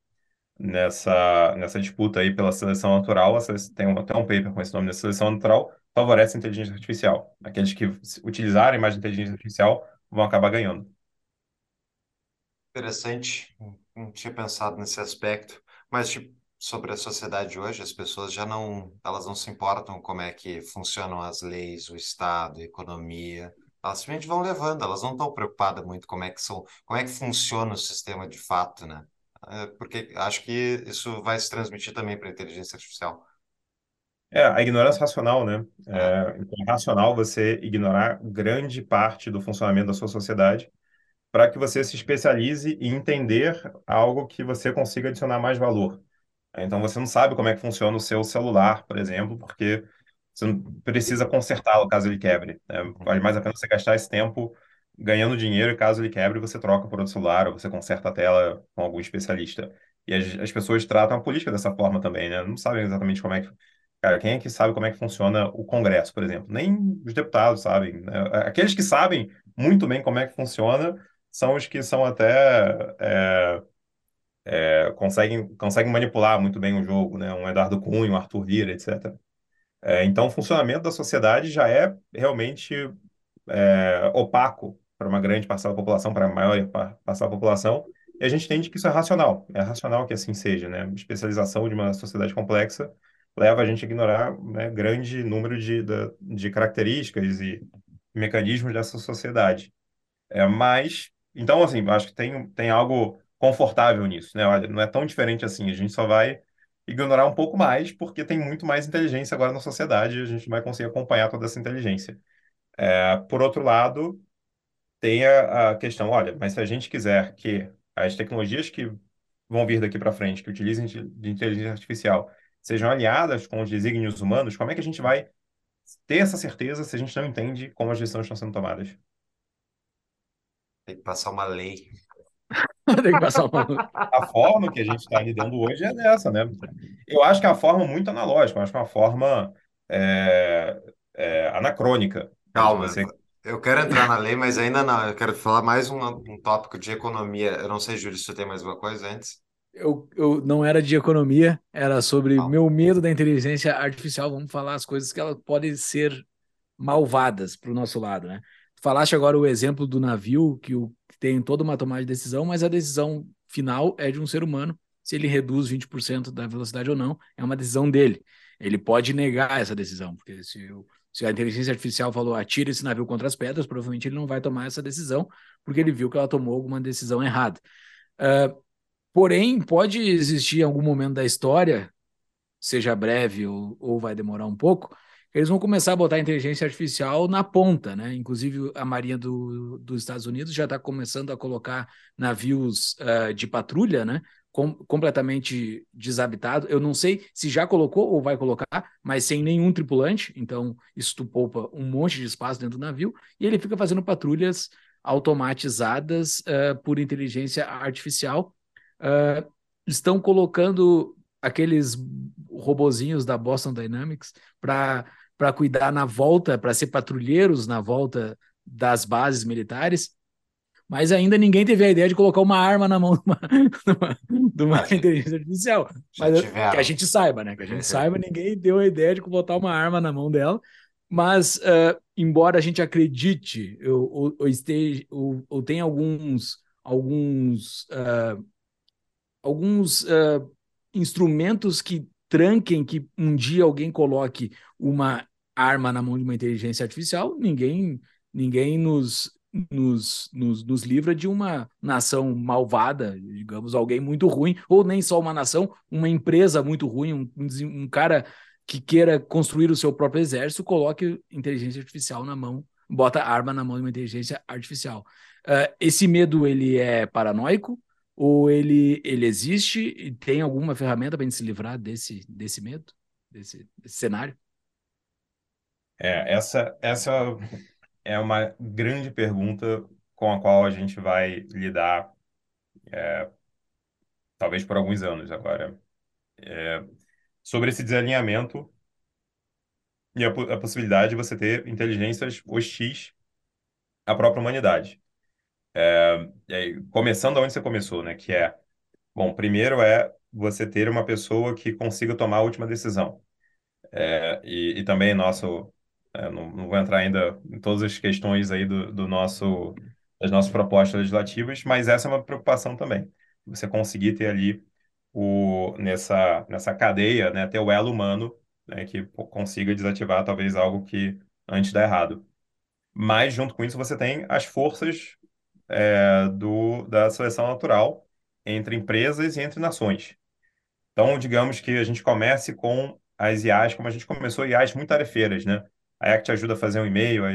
nessa, nessa disputa aí pela seleção natural, tem até um paper com esse nome, de seleção natural, favorece a inteligência artificial. Aqueles que utilizarem mais inteligência artificial vão acabar ganhando. Interessante, não tinha pensado nesse aspecto, mas tipo, sobre a sociedade hoje, as pessoas já não, elas não se importam como é que funcionam as leis, o Estado, a economia. Elas simplesmente vão levando, elas não estão preocupadas muito como é que são, como é que funciona o sistema de fato, né? É, porque acho que isso vai se transmitir também para a inteligência artificial. É, a ignorância racional, né? É, então, é racional você ignorar grande parte do funcionamento da sua sociedade para que você se especialize em entender algo que você consiga adicionar mais valor. Então você não sabe como é que funciona o seu celular, por exemplo, porque você precisa consertá-lo caso ele quebre. Né? Vale mais a pena você gastar esse tempo ganhando dinheiro e caso ele quebre, você troca por outro celular ou você conserta a tela com algum especialista. E as, as pessoas tratam a política dessa forma também, né? Não sabem exatamente como é que. Cara, quem é que sabe como é que funciona o Congresso, por exemplo? Nem os deputados sabem. Né? Aqueles que sabem muito bem como é que funciona são os que são até. É, é, conseguem, conseguem manipular muito bem o jogo, né? Um Eduardo Cunha, um Arthur Lira, etc. É, então, o funcionamento da sociedade já é realmente é, opaco para uma grande parcela da população, para a maior parcela da população, e a gente entende que isso é racional, é racional que assim seja, né? Especialização de uma sociedade complexa leva a gente a ignorar né, grande número de, de, de características e mecanismos dessa sociedade. É, mas, então, assim, acho que tem, tem algo confortável nisso, né? Olha, não é tão diferente assim, a gente só vai ignorar um pouco mais, porque tem muito mais inteligência agora na sociedade e a gente vai conseguir acompanhar toda essa inteligência. É, por outro lado, tem a, a, questão, olha, mas se a gente quiser que as tecnologias que vão vir daqui para frente, que utilizem de inteligência artificial, sejam aliadas com os desígnios humanos, como é que a gente vai ter essa certeza se a gente não entende como as decisões estão sendo tomadas? Tem que passar uma lei Tem que passar uma... A forma que a gente está lidando hoje é dessa, né? Eu acho que é uma forma muito analógica, eu acho que é uma forma é, é, anacrônica. Calma, Você... eu quero entrar na lei, mas ainda não. Eu quero falar mais um, um tópico de economia. Eu não sei, Júlio, se você tem mais uma coisa antes. Eu, eu não era de economia, era sobre Calma. meu medo da inteligência artificial. Vamos falar as coisas que elas podem ser malvadas para o nosso lado, né? Falaste agora o exemplo do navio, que, o, tem toda uma tomada de decisão, mas a decisão final é de um ser humano. Se ele reduz 20% da velocidade ou não, é uma decisão dele. Ele pode negar essa decisão, porque se, se a inteligência artificial falou atira esse navio contra as pedras, provavelmente ele não vai tomar essa decisão, porque ele viu que ela tomou alguma decisão errada. Uh, porém, pode existir em algum momento da história, seja breve ou, ou vai demorar um pouco, eles vão começar a botar inteligência artificial na ponta, né? Inclusive a Marinha do, dos Estados Unidos já está começando a colocar navios uh, de patrulha, né? Com, completamente desabitado. Eu não sei se já colocou ou vai colocar, mas sem nenhum tripulante. Então isso tu poupa um monte de espaço dentro do navio e ele fica fazendo patrulhas automatizadas uh, por inteligência artificial. Uh, estão colocando aqueles robozinhos da Boston Dynamics para para cuidar na volta, para ser patrulheiros na volta das bases militares, mas ainda ninguém teve a ideia de colocar uma arma na mão de uma, de uma inteligência artificial. Mas que a gente saiba, né? Que a gente saiba, ninguém deu a ideia de botar uma arma na mão dela. Mas, uh, embora a gente acredite, ou, ou, esteja, ou, ou tenha alguns, alguns, uh, alguns uh, instrumentos que tranquem que um dia alguém coloque uma arma na mão de uma inteligência artificial, ninguém, ninguém nos, nos, nos, nos livra de uma nação malvada, digamos, alguém muito ruim, ou nem só uma nação, uma empresa muito ruim, um, um cara que queira construir o seu próprio exército, coloque inteligência artificial na mão, bota arma na mão de uma inteligência artificial. Uh, esse medo, ele é paranoico? Ou ele, ele existe e tem alguma ferramenta para a gente se livrar desse, desse medo, desse, desse cenário? É, essa, essa é uma grande pergunta com a qual a gente vai lidar, é, talvez por alguns anos agora. É, sobre esse desalinhamento e a, a, possibilidade de você ter inteligências hostis a própria humanidade. É, começando onde você começou, né? Que é, bom, primeiro é você ter uma pessoa que consiga tomar a última decisão. É, e, e, também nosso, é, não, não, vou entrar ainda em todas as questões aí do, do nosso, das nossas propostas legislativas, mas essa é uma preocupação também. Você conseguir ter ali o, nessa, nessa cadeia, né, ter o elo humano né, que consiga desativar talvez algo que antes dá errado. Mas, junto com isso, você tem as forças é, do, da seleção natural entre empresas e entre nações. Então, digamos que a gente comece com as IAs, como a gente começou, IAs muito tarefeiras, né? A IA que te ajuda a fazer um e-mail, a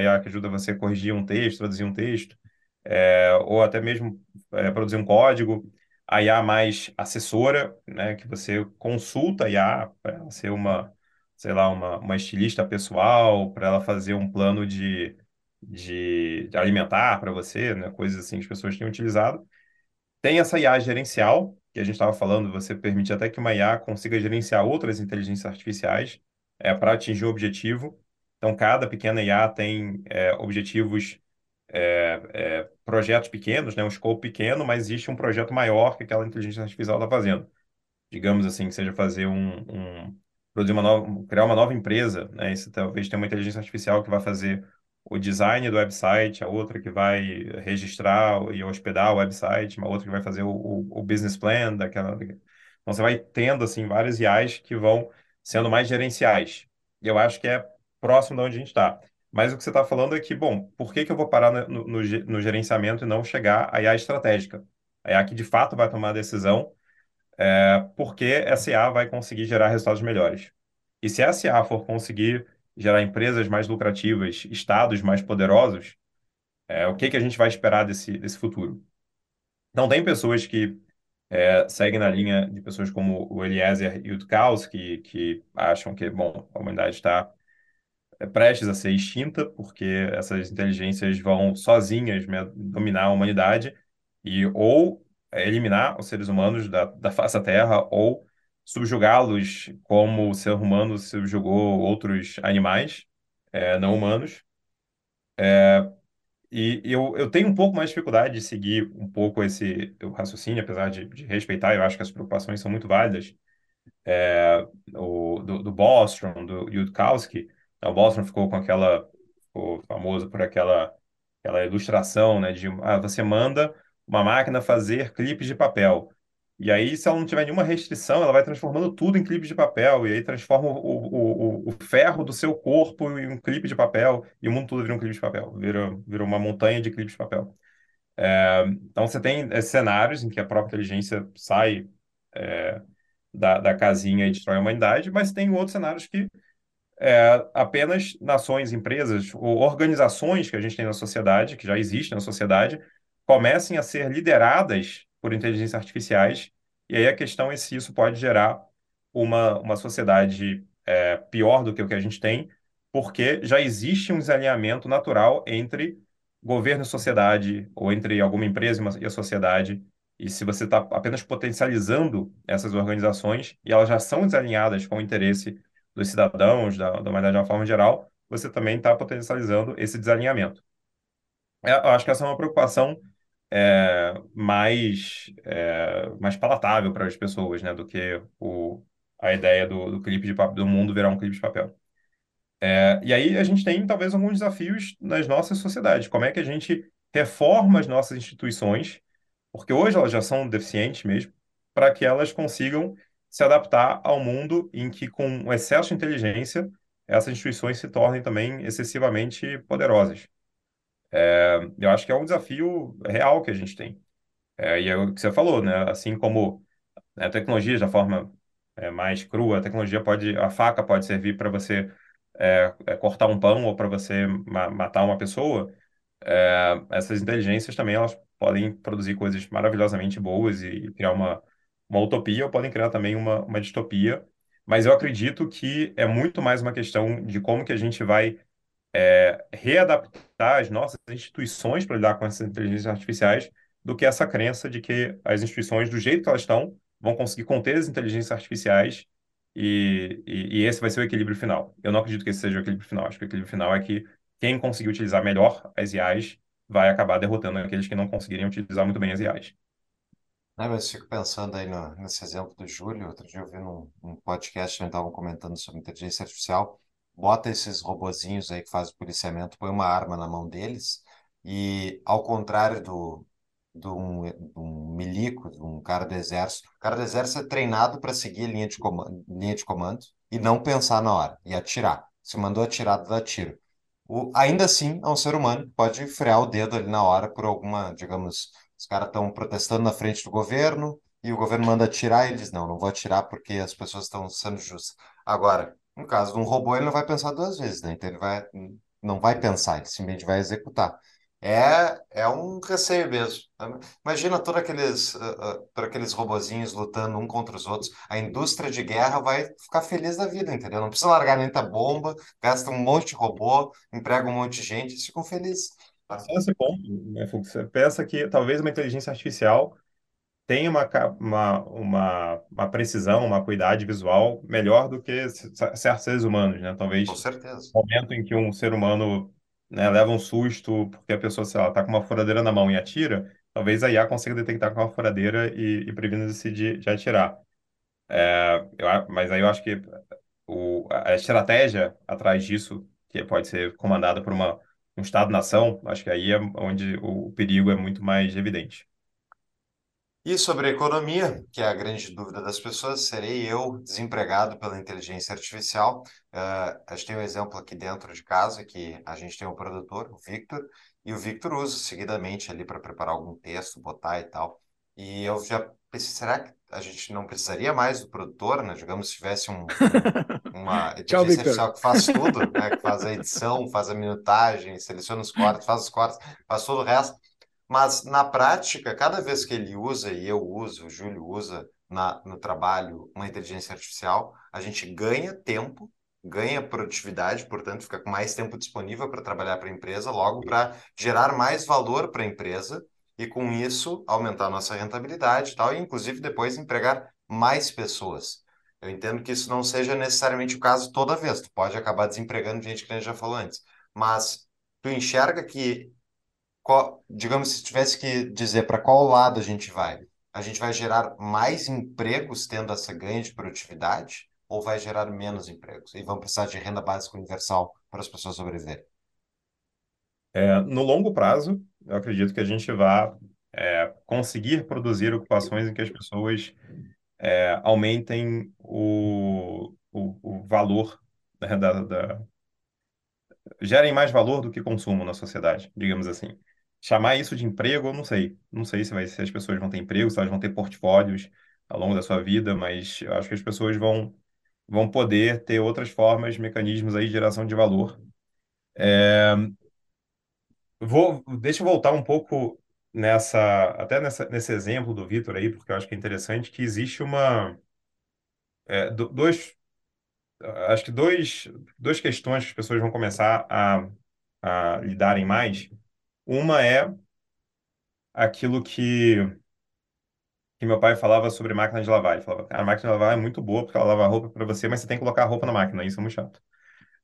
IA que ajuda você a corrigir um texto, traduzir um texto, é, ou até mesmo é, produzir um código. A IA mais assessora, né? Que você consulta a IA para ser uma, sei lá, uma, uma estilista pessoal, para ela fazer um plano de, de, de alimentar para você, né? Coisas assim que as pessoas têm utilizado. Tem essa IA gerencial, que a gente estava falando, você permite até que uma IA consiga gerenciar outras inteligências artificiais é, para atingir o objetivo. Então, cada pequena IA tem é, objetivos, é, é, projetos pequenos, né, um scope pequeno, mas existe um projeto maior que aquela inteligência artificial está fazendo. Digamos assim, que seja fazer um, um produzir uma nova, criar uma nova empresa, né? Isso talvez tenha uma inteligência artificial que vai fazer o design do website, a outra que vai registrar e hospedar o website, uma outra que vai fazer o, o, o business plan daquela. Então você vai tendo assim várias IAs que vão sendo mais gerenciais. E eu acho que é próximo de onde a gente está. Mas o que você está falando é que, bom, por que, que eu vou parar no, no, no, gerenciamento e não chegar à IA estratégica? A IA que de fato vai tomar a decisão, é, porque essa IA vai conseguir gerar resultados melhores. E se essa IA for conseguir gerar empresas mais lucrativas, estados mais poderosos, é, o que, que a gente vai esperar desse, desse futuro? Não tem pessoas que é, seguem na linha de pessoas como o Eliezer e o Tukowski, que acham que, bom, a humanidade está prestes a ser extinta, porque essas inteligências vão sozinhas né, dominar a humanidade e ou eliminar os seres humanos da, da face da Terra ou subjugá-los como o ser humano subjugou outros animais é, não humanos. É, e eu, eu tenho um pouco mais de dificuldade de seguir um pouco esse raciocínio, apesar de, de respeitar, eu acho que as preocupações são muito válidas. É, o, do, do Bostrom, do Yudkowsky, o Bostrom ficou com aquela, ficou famoso por aquela, aquela ilustração, né, de ah, você manda uma máquina fazer clipes de papel. E aí, se ela não tiver nenhuma restrição, ela vai transformando tudo em clipe de papel. E aí transforma o, o, o, ferro do seu corpo em um clipe de papel. E o mundo todo vira um clipe de papel. Vira, vira uma montanha de clipes de papel. É, então, você tem esses cenários em que a própria inteligência sai é, da, da casinha e destrói a humanidade, mas tem outros cenários que é, apenas nações, empresas ou organizações que a gente tem na sociedade, que já existem na sociedade, comecem a ser lideradas por inteligências artificiais. E aí a questão é se isso pode gerar uma, uma sociedade é, pior do que o que a gente tem, porque já existe um desalinhamento natural entre governo e sociedade, ou entre alguma empresa e a sociedade. E se você está apenas potencializando essas organizações, e elas já são desalinhadas com o interesse dos cidadãos, da, da humanidade de uma forma geral, você também está potencializando esse desalinhamento. É, eu acho que essa é uma preocupação é, mais, é, mais palatável para as pessoas, né, do que o, a ideia do, do clipe de papel, do mundo virar um clipe de papel. É, e aí a gente tem talvez alguns desafios nas nossas sociedades. Como é que a gente reforma as nossas instituições, porque hoje elas já são deficientes mesmo, para que elas consigam se adaptar ao mundo em que, com um excesso de inteligência, essas instituições se tornem também excessivamente poderosas. É, eu acho que é um desafio real que a gente tem. É, e é o que você falou, né? Assim como a tecnologia, da forma é, mais crua, a tecnologia pode, a faca pode servir para você é, é, cortar um pão ou para você ma matar uma pessoa. É, essas inteligências também elas podem produzir coisas maravilhosamente boas e criar uma, uma utopia, ou podem criar também uma, uma distopia. Mas eu acredito que é muito mais uma questão de como que a gente vai é, readaptar as nossas instituições para lidar com essas inteligências artificiais do que essa crença de que as instituições, do jeito que elas estão, vão conseguir conter as inteligências artificiais e, e, e esse vai ser o equilíbrio final. Eu não acredito que esse seja o equilíbrio final. Acho que o equilíbrio final é que quem conseguir utilizar melhor as IAs vai acabar derrotando aqueles que não conseguirem utilizar muito bem as IAs. É, mas fico pensando aí no, nesse exemplo do Júlio. Outro dia eu vi num, num podcast que estavam comentando sobre inteligência artificial. Bota esses robozinhos aí que fazem o policiamento, põe uma arma na mão deles e, ao contrário do, de um, um milico, de um cara do exército, o cara do exército é treinado para seguir linha de comando, linha de comando e não pensar na hora e atirar. Se mandou atirar, dá tiro. O, ainda assim, é um ser humano, pode frear o dedo ali na hora por alguma, digamos, os caras estão protestando na frente do governo e o governo manda atirar e ele diz, não, não vou atirar porque as pessoas estão sendo justas. Agora, no caso de um robô, ele não vai pensar duas vezes, né? Então ele vai, não vai pensar, ele simplesmente vai executar. É, é um receio mesmo. Imagina todos aqueles, uh, uh, todos aqueles robozinhos lutando um contra os outros. A indústria de guerra vai ficar feliz da vida, entendeu? Não precisa largar nem a bomba, gasta um monte de robô, emprega um monte de gente, eles ficam felizes. Só esse ponto, né, Fux? Você pensa que talvez uma inteligência artificial tenha uma, uma, uma, uma precisão, uma acuidade visual melhor do que certos seres humanos, né? Talvez Com certeza. no momento em que um ser humano né, leva um susto porque a pessoa, sei lá, tá com uma furadeira na mão e atira, talvez a IA consiga detectar com uma furadeira e, e previna-se de, de atirar. É, eu, mas aí eu acho que o, a estratégia atrás disso, que pode ser comandada por uma, um Estado-nação, acho que aí é onde o, perigo é muito mais evidente. E sobre a economia, que é a grande dúvida das pessoas, serei eu desempregado pela inteligência artificial? Uh, a gente tem um exemplo aqui dentro de casa, que a gente tem um produtor, o Victor, e o Victor usa seguidamente ali para preparar algum texto, botar e tal. E eu já pensei, será que a gente não precisaria mais do produtor, né? Digamos, se tivesse um, uma Tchau, inteligência artificial que faz tudo, né? Que faz a edição, faz a minutagem, seleciona os cortes, faz os cortes, faz todo o resto. Mas na prática, cada vez que ele usa, e eu uso, o Júlio usa na, no trabalho uma inteligência artificial, a gente ganha tempo, ganha produtividade, portanto, fica com mais tempo disponível para trabalhar para a empresa, logo para gerar mais valor para a empresa e com isso aumentar a nossa rentabilidade e tal, e inclusive depois empregar mais pessoas. Eu entendo que isso não seja necessariamente o caso toda vez, tu pode acabar desempregando gente que a gente já falou antes, mas tu enxerga que qual, digamos, se tivesse que dizer para qual lado a gente vai, a gente vai gerar mais empregos tendo essa ganho de produtividade ou vai gerar menos empregos? E vão precisar de renda básica universal para as pessoas sobreviverem? É, no longo prazo, eu acredito que a gente vai é, conseguir produzir ocupações em que as pessoas é, aumentem o, o, o valor né, da, da, gerem mais valor do que consumo na sociedade, digamos assim chamar isso de emprego, eu não sei. Não sei se, vai, se as pessoas vão ter emprego, se elas vão ter portfólios ao longo da sua vida, mas eu acho que as pessoas vão, vão poder ter outras formas, mecanismos aí de geração de valor. É, vou, deixa eu voltar um pouco nessa, até nessa, nesse exemplo do Vitor aí, porque eu acho que é interessante que existe uma, é, dois, acho que dois, duas questões que as pessoas vão começar a, a lidarem mais uma é aquilo que, que meu pai falava sobre máquina de lavar. Ele falava, a máquina de lavar é muito boa porque ela lava a roupa para você, mas você tem que colocar a roupa na máquina, isso é muito chato.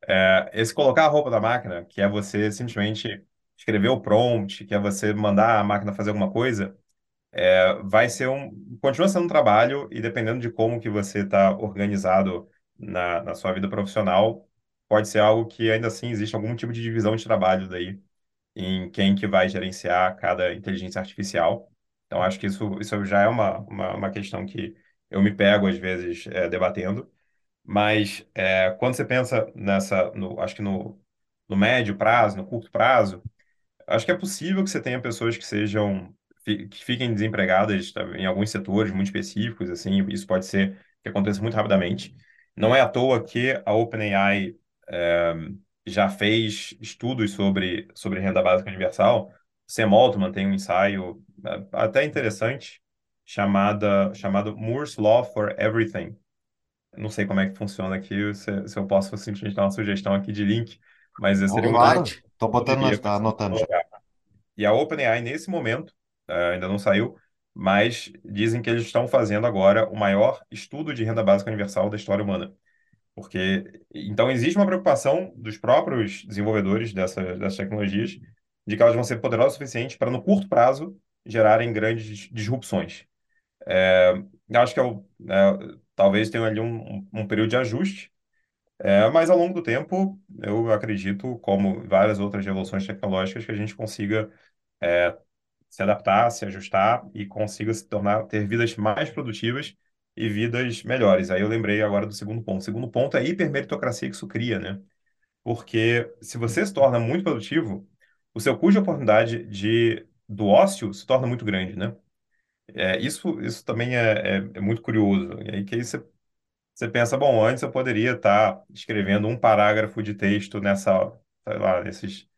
É, esse colocar a roupa na máquina, que é você simplesmente escrever o prompt, que é você mandar a máquina fazer alguma coisa, é, vai ser um, continua sendo um trabalho e dependendo de como que você está organizado na, na sua vida profissional, pode ser algo que ainda assim existe algum tipo de divisão de trabalho daí em quem que vai gerenciar cada inteligência artificial. Então, acho que isso, isso já é uma, uma, uma questão que eu me pego, às vezes, é, debatendo. Mas é, quando você pensa nessa, no, acho que no, no médio prazo, no curto prazo, acho que é possível que você tenha pessoas que sejam que fiquem desempregadas tá, em alguns setores muito específicos, assim, isso pode ser que aconteça muito rapidamente. Não é à toa que a OpenAI é, já fez estudos sobre, sobre renda básica universal. Sam Altman tem um ensaio é, até interessante chamada, chamado Moore's Law for Everything. Não sei como é que funciona aqui, se, se eu posso simplesmente dar uma sugestão aqui de link, mas seria muito Claro, estou botando, tá anotando. E a OpenAI, nesse momento, é, ainda não saiu, mas dizem que eles estão fazendo agora o maior estudo de renda básica universal da história humana. Porque, então, existe uma preocupação dos próprios desenvolvedores dessa, dessas tecnologias de que elas vão ser poderosas o suficiente para, no curto prazo, gerarem grandes disrupções. É, acho que é o, é, talvez tenha ali um, um período de ajuste, é, mas ao longo do tempo, eu acredito, como várias outras revoluções tecnológicas, que a gente consiga é, se adaptar, se ajustar e consiga se tornar, ter vidas mais produtivas e vidas melhores. Aí eu lembrei agora do segundo ponto. O segundo ponto é a hipermeritocracia que isso cria, né? Porque se você se torna muito produtivo, o seu custo de oportunidade de, do ócio se torna muito grande, né? É, isso, isso também é, é, é muito curioso. E aí que aí você, você pensa, bom, antes eu poderia estar escrevendo um parágrafo de texto nessa, sei lá, nesses,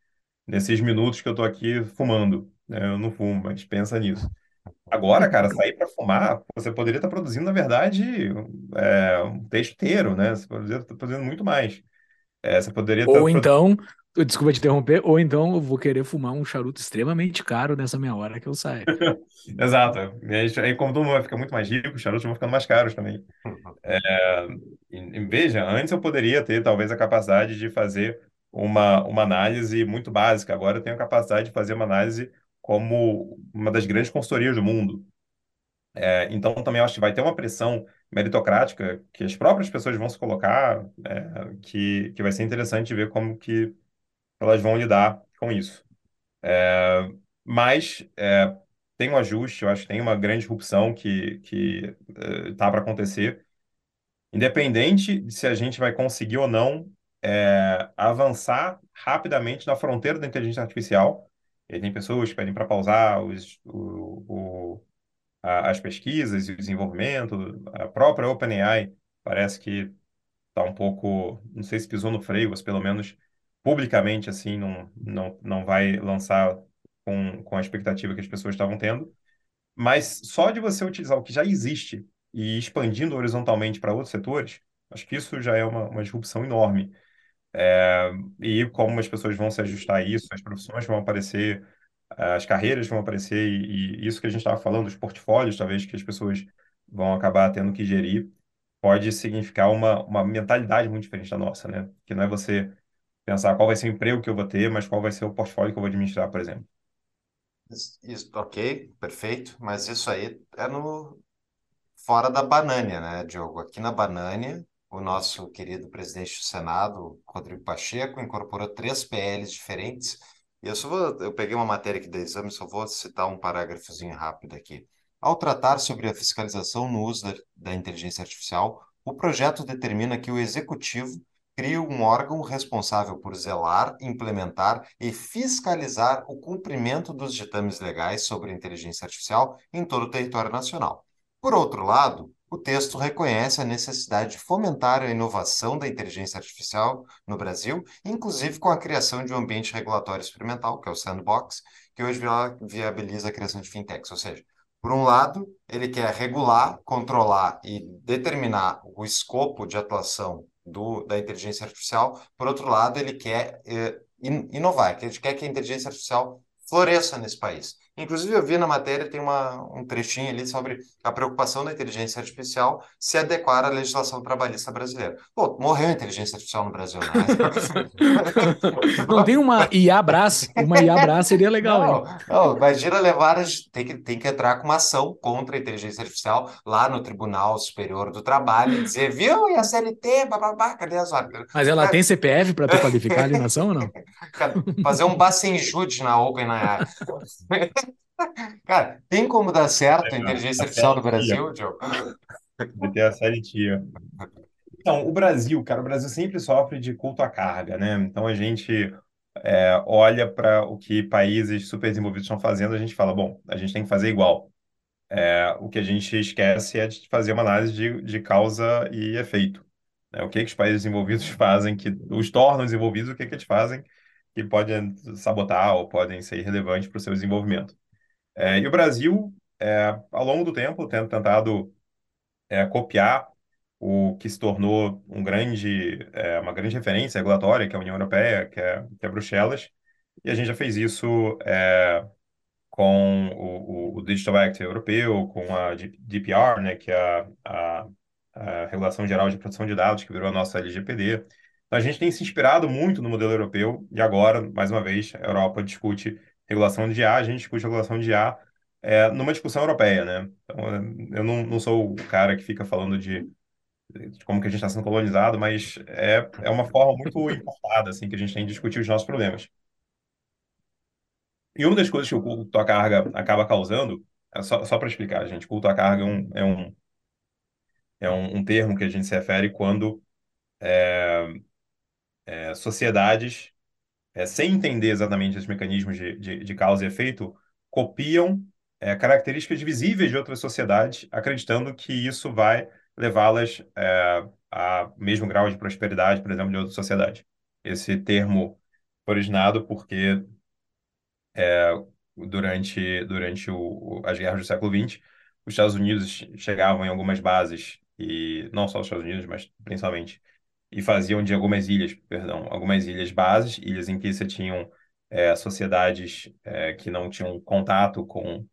nesses minutos que eu estou aqui fumando. né? Eu não fumo, mas pensa nisso. Agora, cara, sair para fumar, você poderia estar produzindo, na verdade, é, um texto inteiro, né? Você poderia estar produzindo muito mais. É, você poderia Ou então, desculpa te interromper, ou então eu vou querer fumar um charuto extremamente caro nessa meia hora que eu saio. Exato. E aí, aí, como todo mundo vai ficar muito mais rico, os charutos vão ficando mais caros também. É, e- veja, antes eu poderia ter talvez a capacidade de fazer uma, uma análise muito básica. Agora eu tenho a capacidade de fazer uma análise como uma das grandes consultorias do mundo. É, então também acho que vai ter uma pressão meritocrática que as próprias pessoas vão se colocar, é, que, que vai ser interessante ver como que elas vão lidar com isso. É, mas é, tem um ajuste, eu acho que tem uma grande disrupção que está para acontecer, independente de se a gente vai conseguir ou não é, avançar rapidamente na fronteira da inteligência artificial. E tem pessoas que pedem para pausar os, o, o- a- as pesquisas e o desenvolvimento. A própria OpenAI parece que está um pouco, não sei se pisou no freio, mas pelo menos publicamente assim não, não, não vai lançar com, com a expectativa que as pessoas estavam tendo. Mas só de você utilizar o que já existe e expandindo horizontalmente para outros setores, acho que isso já é uma, uma disrupção enorme. É, e como as pessoas vão se ajustar a isso, as profissões vão aparecer, as carreiras vão aparecer, e, e isso que a gente estava falando, os portfólios, talvez, que as pessoas vão acabar tendo que gerir, pode significar uma, uma mentalidade muito diferente da nossa, né? Que não é você pensar qual vai ser o emprego que eu vou ter, mas qual vai ser o portfólio que eu vou administrar, por exemplo. Isso, ok, perfeito, mas isso aí é no fora da Banânia, né, Diogo? Aqui na Banânia, o nosso querido presidente do Senado, Rodrigo Pacheco, incorporou três PLs diferentes. E eu só vou, eu peguei uma matéria aqui da Exame, só vou citar um parágrafozinho rápido aqui. Ao tratar sobre a fiscalização no uso da, da inteligência artificial, o projeto determina que o executivo cria um órgão responsável por zelar, implementar e fiscalizar o cumprimento dos ditames legais sobre inteligência artificial em todo o território nacional. Por outro lado, o texto reconhece a necessidade de fomentar a inovação da inteligência artificial no Brasil, inclusive com a criação de um ambiente regulatório experimental, que é o Sandbox, que hoje via- viabiliza a criação de fintechs. Ou seja, por um lado, ele quer regular, controlar e determinar o escopo de atuação do, da inteligência artificial. Por outro lado, ele quer eh, in- inovar, ele quer que a inteligência artificial floresça nesse país. Inclusive, eu vi na matéria, tem uma, um trechinho ali sobre a preocupação da inteligência artificial se adequar à legislação trabalhista brasileira. Pô, morreu a inteligência artificial no Brasil, né? Não tem uma IA Brás? Uma IA Brás seria legal, hein? Não, não, imagina levar, a tem que, tem que entrar com uma ação contra a inteligência artificial lá no Tribunal Superior do Trabalho e dizer, viu, e a CLT, bababá, cadê as horas? Mas ela tem CPF para qualificar a alienação ou não? Fazer um Bacenjude na OpenAI. Cara, tem como dar certo a inteligência artificial no Brasil, Joe? De ter a série tia. Então, o Brasil, cara, o Brasil sempre sofre de culto à carga, né? Então a gente é, olha para o que países super desenvolvidos estão fazendo, a gente fala, bom, a gente tem que fazer igual. É, o que a gente esquece é de fazer uma análise de, de causa e efeito. né? O que que os países desenvolvidos fazem que os tornam desenvolvidos, o que que eles fazem que podem sabotar ou podem ser irrelevantes para o seu desenvolvimento. É, e o Brasil, é, ao longo do tempo, tem tentado é, copiar o que se tornou um grande, é, uma grande referência regulatória, que é a União Europeia, que é, que é Bruxelas, e a gente já fez isso é, com o, o, Digital Act europeu, com a G- DPR, né, que é a, a, a Regulação Geral de Proteção de Dados, que virou a nossa LGPD. Então, a gente tem se inspirado muito no modelo europeu e agora, mais uma vez, a Europa discute regulação de IA, a gente discute regulação de IA é, numa discussão europeia, né? Então, eu não, não sou o cara que fica falando de, de como que a gente está sendo colonizado, mas é, é uma forma muito importada, assim, que a gente tem de discutir os nossos problemas. E uma das coisas que o culto à carga acaba causando, é só, só para explicar, gente, culto à carga é um, é um, é um, um termo que a gente se refere quando é, é, sociedades, é, sem entender exatamente os mecanismos de, de, de causa e efeito, copiam é, características visíveis de outras sociedades, acreditando que isso vai levá-las é, a mesmo grau de prosperidade, por exemplo, de outra sociedade. Esse termo originado porque é, durante, durante o, as guerras do século XX, os Estados Unidos chegavam em algumas bases, e não só os Estados Unidos, mas principalmente, e faziam de algumas ilhas, perdão, algumas ilhas bases, ilhas em que você tinham é, sociedades é, que não tinham contato com,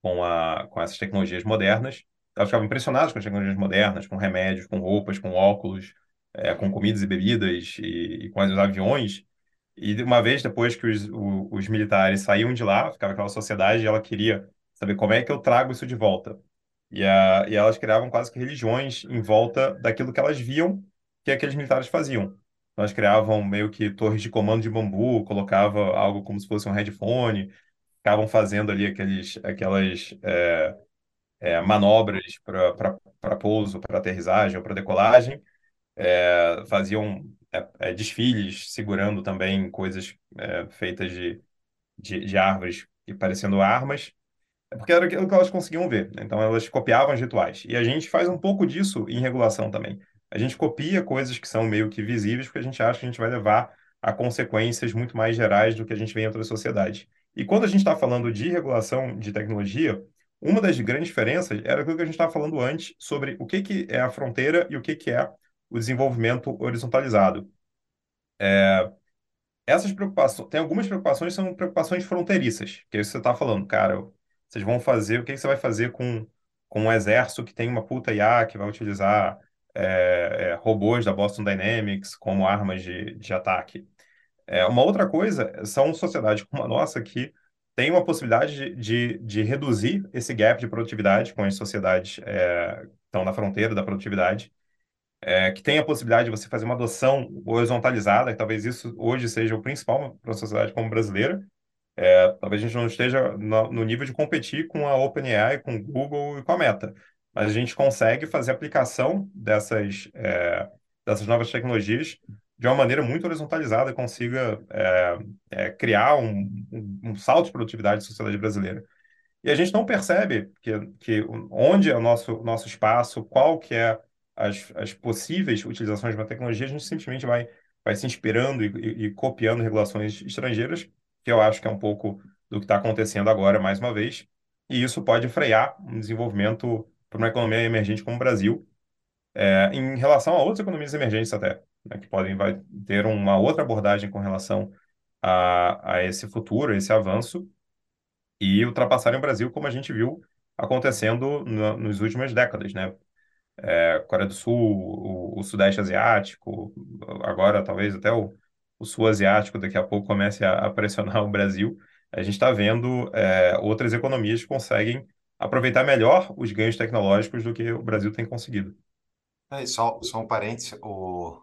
com, a, com essas tecnologias modernas. Elas ficavam impressionadas com as tecnologias modernas, com remédios, com roupas, com óculos, é, com comidas e bebidas e, e com os aviões. E uma vez depois que os, o, os militares saíam de lá, ficava aquela sociedade, e ela queria saber como é que eu trago isso de volta. E, a, e elas criavam quase que religiões em volta daquilo que elas viam que aqueles militares faziam. Elas criavam meio que torres de comando de bambu, colocava algo como se fosse um headphone, ficavam fazendo ali aqueles, aquelas é, é, manobras para pouso, para aterrissagem ou para decolagem, é, faziam é, é, desfiles segurando também coisas é, feitas de, de, de, árvores e parecendo armas, porque era aquilo que elas conseguiam ver. Né? Então elas copiavam os rituais. E a gente faz um pouco disso em regulação também. A gente copia coisas que são meio que visíveis porque a gente acha que a gente vai levar a consequências muito mais gerais do que a gente vê em outras sociedades. E quando a gente está falando de regulação de tecnologia, uma das grandes diferenças era aquilo que a gente estava falando antes sobre o que, que é a fronteira e o que, que é o desenvolvimento horizontalizado. É, essas preocupações, tem algumas preocupações que são preocupações fronteiriças, que é isso que você está falando, cara, vocês vão fazer, o que, que você vai fazer com, com um exército que tem uma puta IA que vai utilizar é, é, robôs da Boston Dynamics como armas de, de ataque. É, uma outra coisa são sociedades como a nossa que tem uma possibilidade de, de, de reduzir esse gap de produtividade com as sociedades é, que estão na fronteira da produtividade é, que tem a possibilidade de você fazer uma adoção horizontalizada, que talvez isso hoje seja o principal para a sociedade como brasileira. É, talvez a gente não esteja no, nível de competir com a OpenAI, com o Google e com a Meta, mas a gente consegue fazer aplicação dessas, é, dessas novas tecnologias de uma maneira muito horizontalizada consiga é, é, criar um, um, um salto de produtividade da sociedade brasileira. E a gente não percebe que, que onde é o nosso, nosso espaço, qual que é as, as possíveis utilizações de uma tecnologia, a gente simplesmente vai, vai se inspirando e, e, e copiando regulações estrangeiras, que eu acho que é um pouco do que está acontecendo agora, mais uma vez, e isso pode frear um desenvolvimento para uma economia emergente como o Brasil, é, em relação a outras economias emergentes até, né, que podem vai ter uma outra abordagem com relação a, a esse futuro, a esse avanço, e ultrapassarem o Brasil, como a gente viu acontecendo no, nas últimas décadas, né? é, Coreia do Sul, o, o, Sudeste Asiático, agora talvez até o, o Sul Asiático daqui a pouco comece a, a pressionar o Brasil. A gente está vendo é, outras economias que conseguem aproveitar melhor os ganhos tecnológicos do que o Brasil tem conseguido. É, só, só um parênteses, o,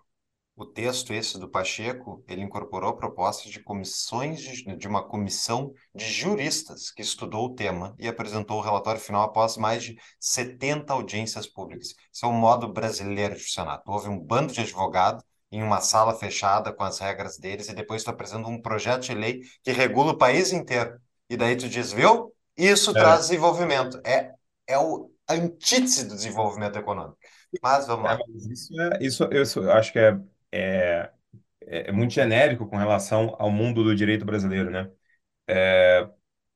o texto esse do Pacheco, ele incorporou propostas de comissões de, de, uma comissão de juristas que estudou o tema e apresentou o relatório final após mais de 70 audiências públicas. Isso é um modo brasileiro de funcionar. Houve um bando de advogados em uma sala fechada com as regras deles e depois tu apresenta um projeto de lei que regula o país inteiro. E daí tu diz, viu? Isso é. traz desenvolvimento. É, é o antítese do desenvolvimento econômico. Mas vamos lá. É, mas isso, é, isso, isso eu acho que é é, é, é muito genérico com relação ao mundo do direito brasileiro, né?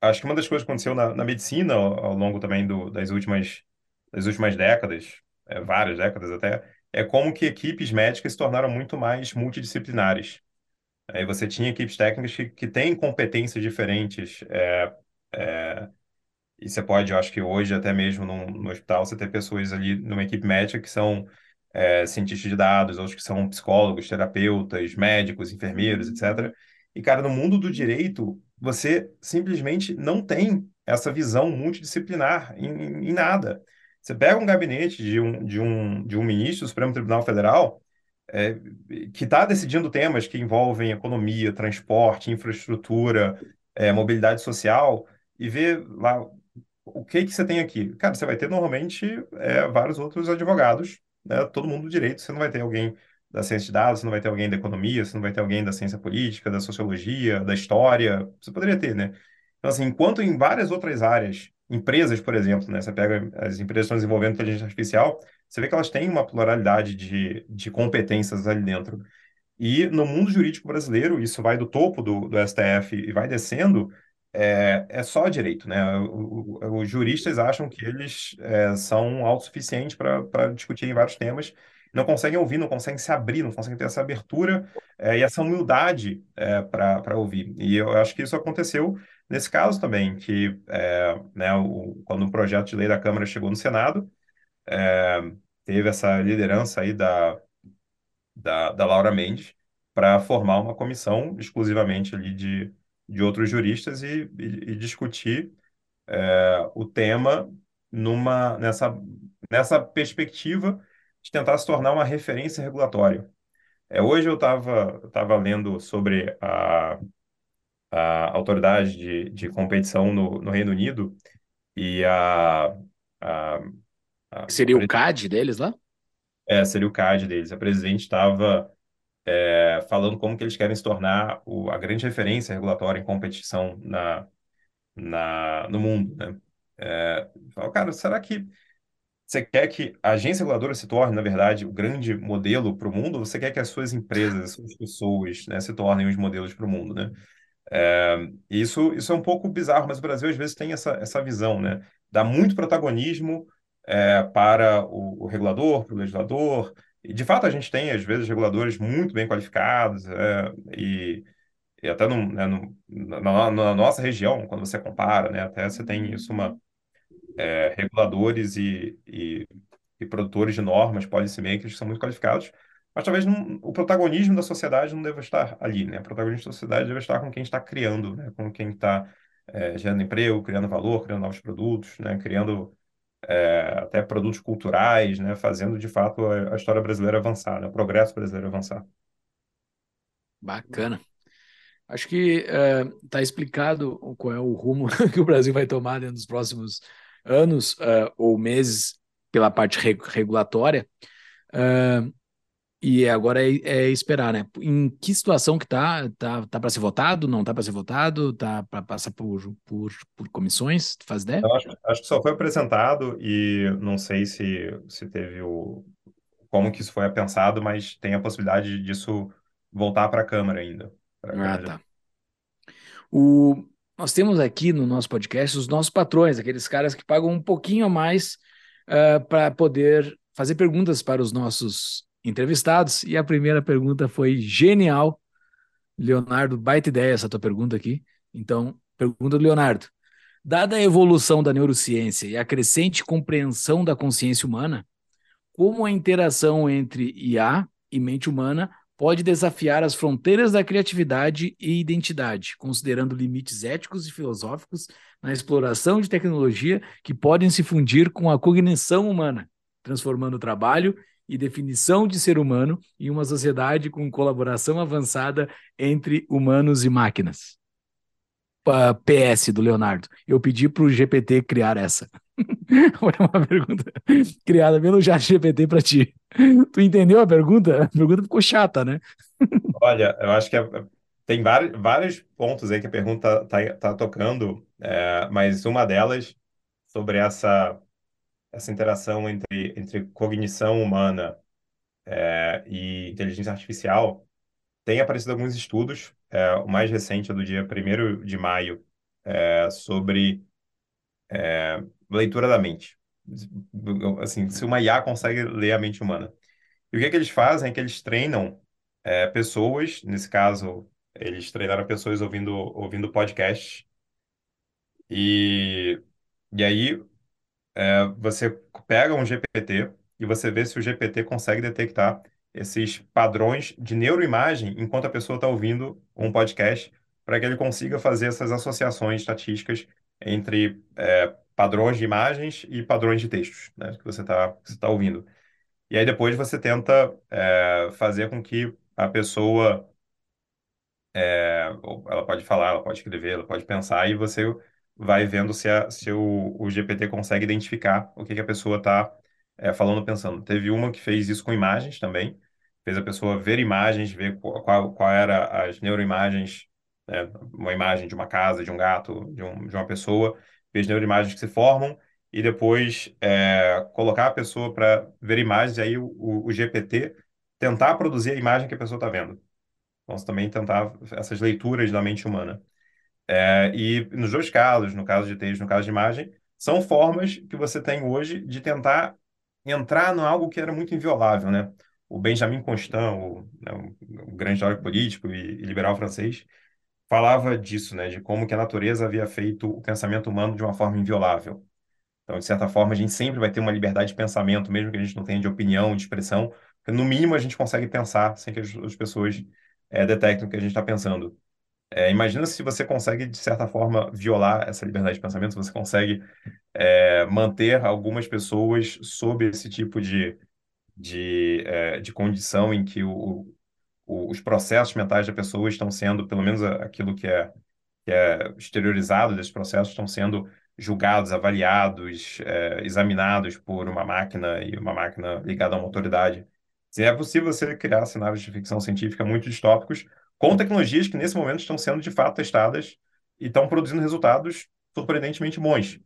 Acho que uma das coisas que aconteceu na, na medicina ao, ao, longo também do, das últimas das últimas décadas, várias décadas até, é como que equipes médicas se tornaram muito mais multidisciplinares. Aí você tinha equipes técnicas que, que têm competências diferentes é, é, e você pode, eu acho que hoje, até mesmo no, no hospital, você ter pessoas ali numa equipe médica que são é, cientistas de dados, outros que são psicólogos, terapeutas, médicos, enfermeiros, etc. E, cara, no mundo do direito, você simplesmente não tem essa visão multidisciplinar em, em nada. Você pega um gabinete de um, de um, de um ministro do Supremo Tribunal Federal é, que está decidindo temas que envolvem economia, transporte, infraestrutura, é, mobilidade social, e vê lá o que que você tem aqui? Cara, você vai ter normalmente é, vários outros advogados, né? Todo mundo do direito. Você não vai ter alguém da ciência de dados, você não vai ter alguém da economia, você não vai ter alguém da ciência política, da sociologia, da história. Você poderia ter, né? Então, assim, enquanto em várias outras áreas, empresas, por exemplo, né? Você pega as empresas que estão desenvolvendo inteligência artificial, você vê que elas têm uma pluralidade de, de competências ali dentro. E no mundo jurídico brasileiro, isso vai do topo do, do STF e vai descendo, é, é só direito, né? Os juristas acham que eles é, são autossuficientes para discutir em vários temas, não conseguem ouvir, não conseguem se abrir, não conseguem ter essa abertura é, e essa humildade é, para ouvir. E eu acho que isso aconteceu nesse caso também, que é, né, o, quando o projeto de lei da Câmara chegou no Senado, é, teve essa liderança aí da, da, da Laura Mendes para formar uma comissão exclusivamente ali de de outros juristas e, e, e discutir é, o tema numa, nessa, nessa perspectiva de tentar se tornar uma referência regulatória. É, hoje eu estava tava lendo sobre a, a autoridade de, de competição no, no Reino Unido e a, a, a Seria o CAD deles lá? É, seria o CAD deles. A presidente estava é, falando como que eles querem se tornar o, a grande referência regulatória em competição na, na, no mundo, né? É, cara, será que você quer que a agência reguladora se torne, na verdade, o grande modelo para o mundo? Ou você quer que as suas empresas, as suas pessoas, né, se tornem os modelos para o mundo, né? É, isso, isso é um pouco bizarro, mas o Brasil às vezes tem essa, essa visão, né? Dá muito protagonismo é, para o, o regulador, para o legislador, e, de fato, a gente tem, às vezes, reguladores muito bem qualificados, é, e, e até no, né, no, na, na, nossa região, quando você compara, né, até você tem isso, uma, é, reguladores e, e, e, produtores de normas, policymakers, que são muito qualificados, mas talvez não, o protagonismo da sociedade não deva estar ali, né? O protagonismo da sociedade deve estar com quem está criando, né? Com quem está é, gerando emprego, criando valor, criando novos produtos, né? Criando é, até produtos culturais, né, fazendo de fato a, a história brasileira avançar, né, o progresso brasileiro avançar. Bacana. Acho que está é, explicado qual é o rumo que o Brasil vai tomar dos próximos anos uh, ou meses pela parte regulatória. Uh, e agora é, é, esperar, né? Em que situação que tá? Tá, tá para ser votado? Não tá para ser votado? Tá para passar por, por, por comissões? Faz ideia? Acho, acho que só foi apresentado e não sei se, se teve o como que isso foi pensado, mas tem a possibilidade disso voltar para a Câmara ainda. Ah, tá. O, nós temos aqui no nosso podcast os nossos patrões, aqueles caras que pagam um pouquinho a mais uh, ah, para poder fazer perguntas para os nossos entrevistados. E a primeira pergunta foi genial. Leonardo, baita ideia essa tua pergunta aqui. Então, pergunta do Leonardo. Dada a evolução da neurociência e a crescente compreensão da consciência humana, como a interação entre IA e mente humana pode desafiar as fronteiras da criatividade e identidade, considerando limites éticos e filosóficos na exploração de tecnologia que podem se fundir com a cognição humana, transformando o trabalho e definição de ser humano em uma sociedade com colaboração avançada entre humanos e máquinas. PS do Leonardo. Eu pedi para o GPT criar essa. Foi uma pergunta criada pelo chat GPT para ti. Tu entendeu a pergunta? A pergunta ficou chata, né? Olha, eu acho que é, tem vários, vários pontos aí que a pergunta está tá tocando, é, mas uma delas sobre essa essa interação entre, entre cognição humana é, e inteligência artificial, tem aparecido alguns estudos, é, o mais recente é do dia 1 de maio, é, sobre leitura da mente. Assim, se uma IA consegue ler a mente humana. E o que, é que eles fazem é que eles treinam pessoas, nesse caso, eles treinaram pessoas ouvindo, ouvindo podcasts, e E aí é, você pega um GPT e você vê se o GPT consegue detectar esses padrões de neuroimagem enquanto a pessoa está ouvindo um podcast, para que ele consiga fazer essas associações estatísticas entre é, padrões de imagens e padrões de textos, né, que você está tá ouvindo. E aí depois você tenta é, fazer com que a pessoa é, ela pode falar, ela pode escrever, ela pode pensar, e você vai vendo se, a, se o, o GPT consegue identificar o que, que a pessoa está é, falando, pensando. Teve uma que fez isso com imagens também, fez a pessoa ver imagens, ver qual, qual, era as neuroimagens, né, uma imagem de uma casa, de um gato, de, um, de uma pessoa, fez neuroimagens que se formam, e depois é, colocar a pessoa para ver imagens, e aí o, o, o GPT tentar produzir a imagem que a pessoa está vendo. Vamos também tentar essas leituras da mente humana. É, e nos dois casos, no caso de texto, no caso de imagem, são formas que você tem hoje de tentar entrar no algo que era muito inviolável, né? O Benjamin Constant, o, né, o grande teórico político e, e liberal francês, falava disso, né? De como que a natureza havia feito o pensamento humano de uma forma inviolável. Então, de certa forma, a gente sempre vai ter uma liberdade de pensamento, mesmo que a gente não tenha de opinião, de expressão, no mínimo a gente consegue pensar sem que as, as pessoas é, detectam o que a gente está pensando. É, imagina se você consegue, de certa forma, violar essa liberdade de pensamento, se você consegue é, manter algumas pessoas sob esse tipo de, de, é, de condição em que o, o, os processos mentais da pessoa estão sendo, pelo menos aquilo que é, que é exteriorizado desses processos, estão sendo julgados, avaliados, é, examinados por uma máquina e uma máquina ligada a uma autoridade. Se é possível você criar cenários de ficção científica muito distópicos com tecnologias que nesse momento estão sendo de fato testadas e estão produzindo resultados surpreendentemente bons.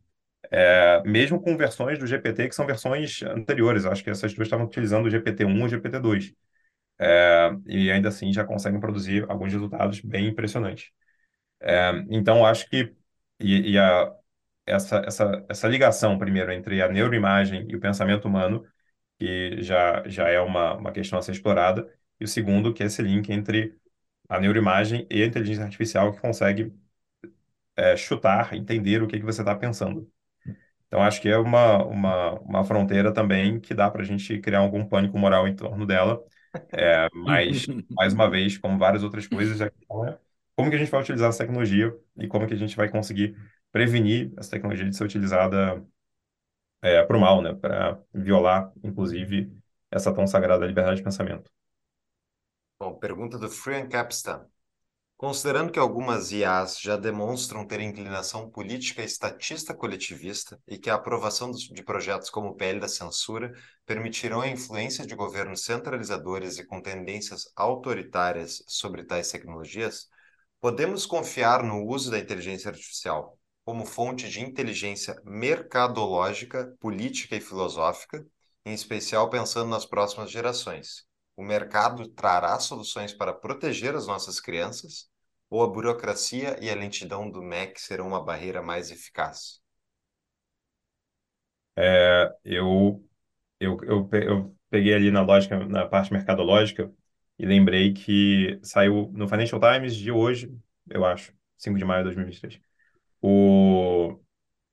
É, mesmo com versões do GPT que são versões anteriores, acho que essas duas estavam utilizando o GPT-1 e o GPT-2. É, e ainda assim já conseguem produzir alguns resultados bem impressionantes. É, então, acho que e, e a, essa, essa, essa ligação, primeiro, entre a neuroimagem e o pensamento humano que já, já é uma, uma questão a ser explorada, e o segundo, que é esse link entre a neuroimagem e a inteligência artificial, que consegue é, chutar, entender o que, que você está pensando. Então, acho que é uma, uma, uma fronteira também que dá para a gente criar algum pânico moral em torno dela, é, mas, mais uma vez, como várias outras coisas, é como que a gente vai utilizar essa tecnologia e como que a gente vai conseguir prevenir essa tecnologia de ser utilizada é, para o mal, né? Para violar, inclusive, essa tão sagrada liberdade de pensamento. Bom, pergunta do Frian Capstan. Considerando que algumas IAs já demonstram ter inclinação política estatista coletivista e que a aprovação de projetos como o PL da censura permitirão a influência de governos centralizadores e com tendências autoritárias sobre tais tecnologias, podemos confiar no uso da inteligência artificial como fonte de inteligência mercadológica, política e filosófica, em especial pensando nas próximas gerações. O mercado trará soluções para proteger as nossas crianças, ou a burocracia e a lentidão do MEC serão uma barreira mais eficaz? É, eu, eu, eu, eu peguei ali na lógica, na parte mercadológica, e lembrei que saiu no Financial Times de hoje, eu acho, 5 de maio de 2023 o,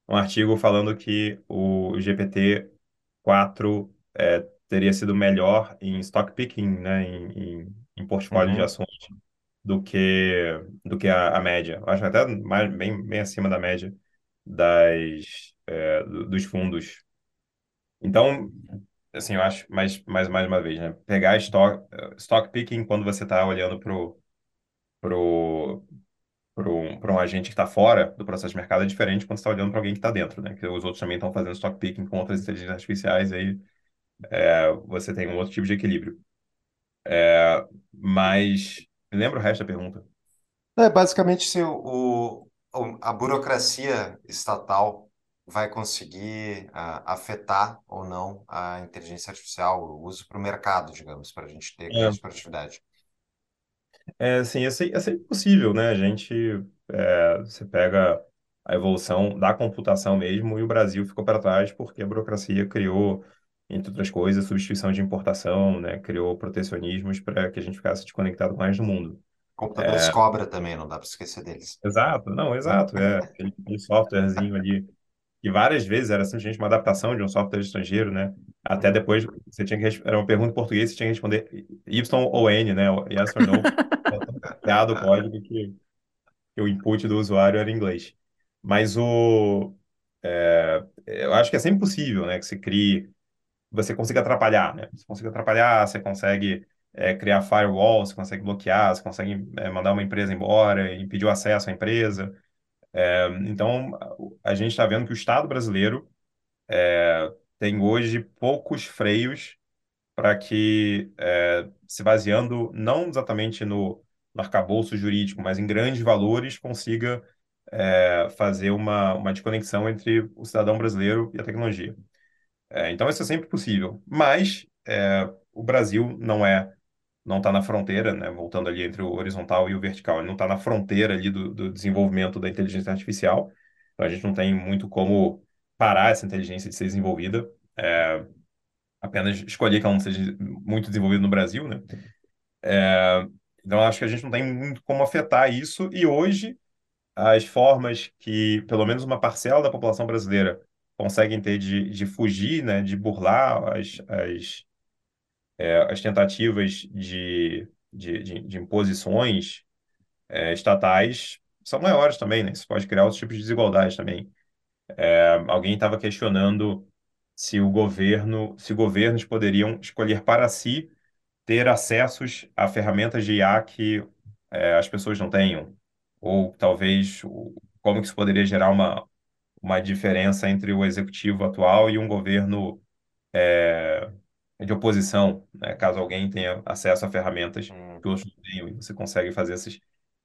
um artigo falando que o GPT-4 é, teria sido melhor em stock picking, né, em, em, em portfólio uhum. de ações, do que, do que a, a média. Eu acho até mais, bem, bem acima da média das, é, dos fundos. Então, assim, eu acho, mais, mais, mais uma vez, né, pegar stock, stock picking quando você está olhando para o pro, para um, um agente que está fora do processo de mercado é diferente quando você está olhando para alguém que está dentro, né? Que os outros também estão fazendo stock picking com outras inteligências artificiais, aí é, você tem um outro tipo de equilíbrio. É, mas lembra o resto da pergunta? É basicamente se o, o, a burocracia estatal vai conseguir uh, afetar ou não a inteligência artificial, o uso para o mercado, digamos, para a gente ter é. produtividade. É, assim, é, é sempre possível, né? A gente, é, você pega a evolução da computação mesmo e o Brasil ficou para trás porque a burocracia criou, entre outras coisas, substituição de importação, né? Criou protecionismos para que a gente ficasse desconectado mais do mundo. Computadores cobra também, não dá para esquecer deles. Exato, não, exato, é aquele, softwarezinho ali E várias vezes era simplesmente uma adaptação de um software estrangeiro, né? Até depois você tinha que era uma pergunta em português, você tinha que responder Y ou N, né? Yes or no. Dado o código que, que o input do usuário era em inglês. Mas o é, eu acho que é sempre possível, né? Que você crie, você consiga atrapalhar, né? Você consiga atrapalhar, você consegue é, criar firewall, você consegue bloquear, você consegue é, mandar uma empresa embora, impedir o acesso à empresa. É, então, a gente está vendo que o Estado brasileiro é, tem hoje poucos freios para que, é, se baseando não exatamente no, no arcabouço jurídico, mas em grandes valores, consiga é, fazer uma, uma desconexão entre o cidadão brasileiro e a tecnologia. É, então, isso é sempre possível. Mas é, o Brasil não é não está na fronteira, né, voltando ali entre o horizontal e o vertical, ele não está na fronteira ali do, do, desenvolvimento da inteligência artificial, então a gente não tem muito como parar essa inteligência de ser desenvolvida, é, apenas escolher que ela não seja muito desenvolvida no Brasil, né? É, então acho que a gente não tem muito como afetar isso, e hoje as formas que pelo menos uma parcela da população brasileira conseguem ter de, de fugir, né, de burlar as, as é, as tentativas de, de, de, de imposições é, estatais são maiores também, né? Isso pode criar outros tipos de desigualdade também. É, alguém estava questionando se o governo, se governos poderiam escolher para si ter acessos a ferramentas de IA que é, as pessoas não tenham, ou talvez como que isso poderia gerar uma, uma diferença entre o executivo atual e um governo é, de oposição, né? Caso alguém tenha acesso a ferramentas Hum. que outros não tenham, e você consegue fazer esses,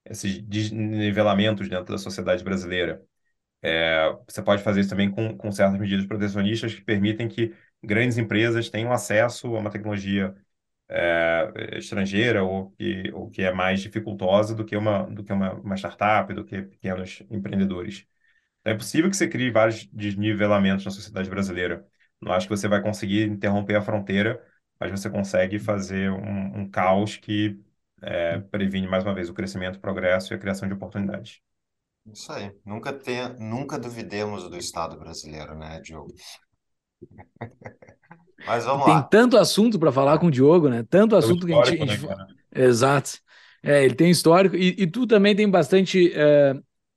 esses desnivelamentos dentro da sociedade brasileira. É, você pode fazer isso também com, com certas medidas protecionistas que permitem que grandes empresas tenham acesso a uma tecnologia é, estrangeira ou que, ou que é mais dificultosa do que uma, do que uma, uma startup, do que pequenos empreendedores. Então, é possível que você crie vários desnivelamentos na sociedade brasileira. Não acho que você vai conseguir interromper a fronteira, mas você consegue fazer um, um caos que é, previne, mais uma vez, o crescimento, o progresso e a criação de oportunidades. Isso aí. Nunca tenha, nunca duvidemos do Estado brasileiro, né, Diogo? Mas vamos Tem lá. tanto assunto para falar com o Diogo, né? Tanto É assunto que a gente. né? Exato. É, ele tem histórico e, e tu também tem bastante é,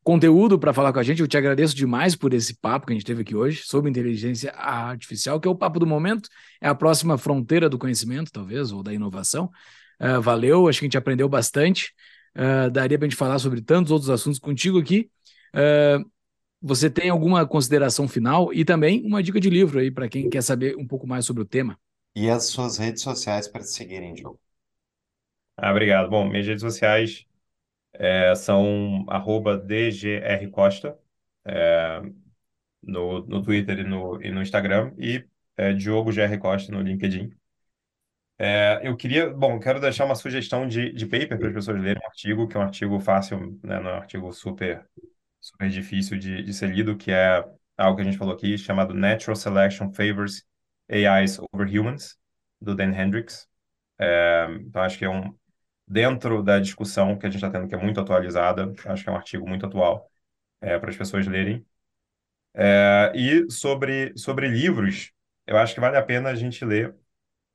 conteúdo para falar com a gente. Eu te agradeço demais por esse papo que a gente teve aqui hoje sobre inteligência artificial, que é o papo do momento, é a próxima fronteira do conhecimento, talvez, ou da inovação. É, valeu, acho que a gente aprendeu bastante. É, daria para a gente falar sobre tantos outros assuntos contigo aqui. É, você tem alguma consideração final e também uma dica de livro aí para quem quer saber um pouco mais sobre o tema? E as suas redes sociais para te seguirem, Diogo? Ah, obrigado. Bom, minhas redes sociais é, são arroba dgrcosta é, no, no Twitter e no, e no Instagram e é, Diogo GR Costa no LinkedIn. É, eu queria, bom, quero deixar uma sugestão de, de paper para as pessoas lerem um artigo, que é um artigo fácil, né, não é um artigo super, super difícil de, de ser lido, que é algo que a gente falou aqui, chamado Natural Selection Favors AIs Over Humans, do Dan Hendricks. É, então, acho que é um, dentro da discussão que a gente está tendo, que é muito atualizada, acho que é um artigo muito atual é, para as pessoas lerem. É, e sobre, sobre livros, eu acho que vale a pena a gente ler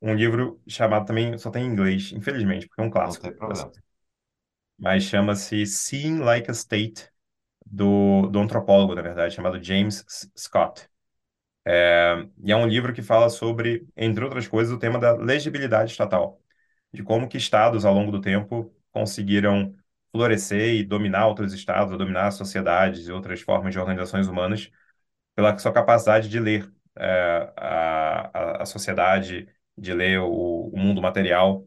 um livro chamado também, só tem em inglês, infelizmente, porque é um Não clássico. tem problema. Mas chama-se Seeing Like a State, do, do antropólogo, na verdade, chamado James Scott. É, e é um livro que fala sobre, entre outras coisas, o tema da legibilidade estatal, de como que estados, ao longo do tempo, conseguiram florescer e dominar outros estados, dominar sociedades e outras formas de organizações humanas pela sua capacidade de ler é, a, a, sociedade, de ler o, o mundo material,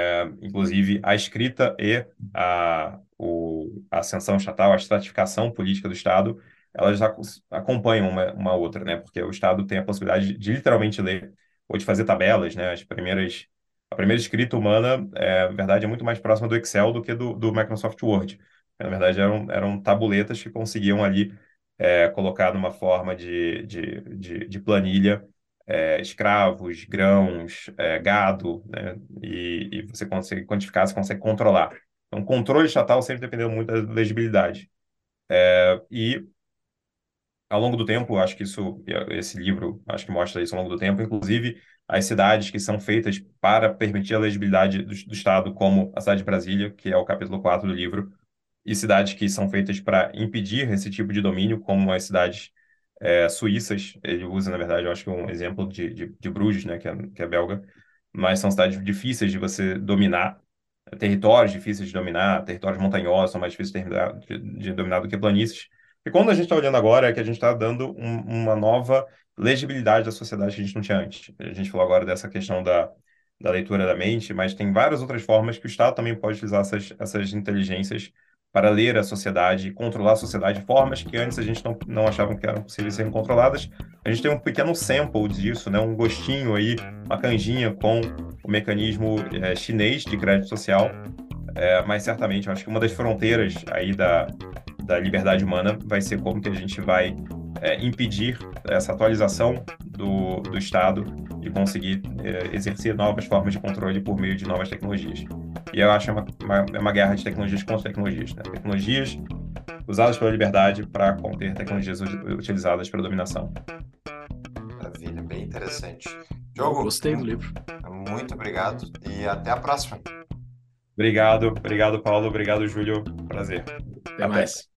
é, inclusive a escrita e a, o, a ascensão estatal, a estratificação política do Estado, elas ac- acompanham uma, uma outra, né? Porque o Estado tem a possibilidade de, de literalmente ler ou de fazer tabelas, né? As primeiras, a primeira escrita humana, é, na verdade, é muito mais próxima do Excel do que do, do Microsoft Word. Na verdade, eram, eram tabuletas que conseguiam ali é, colocar numa forma de, de, de, de planilha é, escravos, grãos, é, gado, né? E, e você consegue quantificar, você consegue controlar. Então, controle estatal sempre dependeu muito da legibilidade. É, e ao longo do tempo, acho que isso, esse livro, acho que mostra isso ao longo do tempo, inclusive as cidades que são feitas para permitir a legibilidade do, do Estado, como a cidade de Brasília, que é o capítulo 4 do livro, e cidades que são feitas para impedir esse tipo de domínio, como as cidades é, suíças. Ele usa, na verdade, eu acho que um exemplo de, de, de Bruges, né, que é, que é belga, mas são cidades difíceis de você dominar, territórios difíceis de dominar, territórios montanhosos são mais difíceis de, de dominar do que planícies. E quando a gente está olhando agora é que a gente está dando um, uma nova legibilidade da sociedade que a gente não tinha antes. A gente falou agora dessa questão da, da leitura da mente, mas tem várias outras formas que o Estado também pode utilizar essas, essas inteligências para ler a sociedade, controlar a sociedade, formas que antes a gente não, não achava que eram possíveis serem controladas. A gente tem um pequeno sample disso, né? um gostinho aí, uma canjinha com o mecanismo é, chinês de crédito social, é, mas certamente eu acho que uma das fronteiras aí da, da liberdade humana vai ser como que a gente vai é, impedir essa atualização do, do Estado e conseguir é, exercer novas formas de controle por meio de novas tecnologias. E eu acho que é uma, uma, é uma guerra de tecnologias contra tecnologias. Né? Tecnologias usadas pela liberdade para conter tecnologias utilizadas pela dominação. Maravilha, bem interessante. Diogo, gostei do livro. Muito obrigado e até a próxima. Obrigado, obrigado, Paulo, obrigado, Júlio. Prazer. Até, até. mais.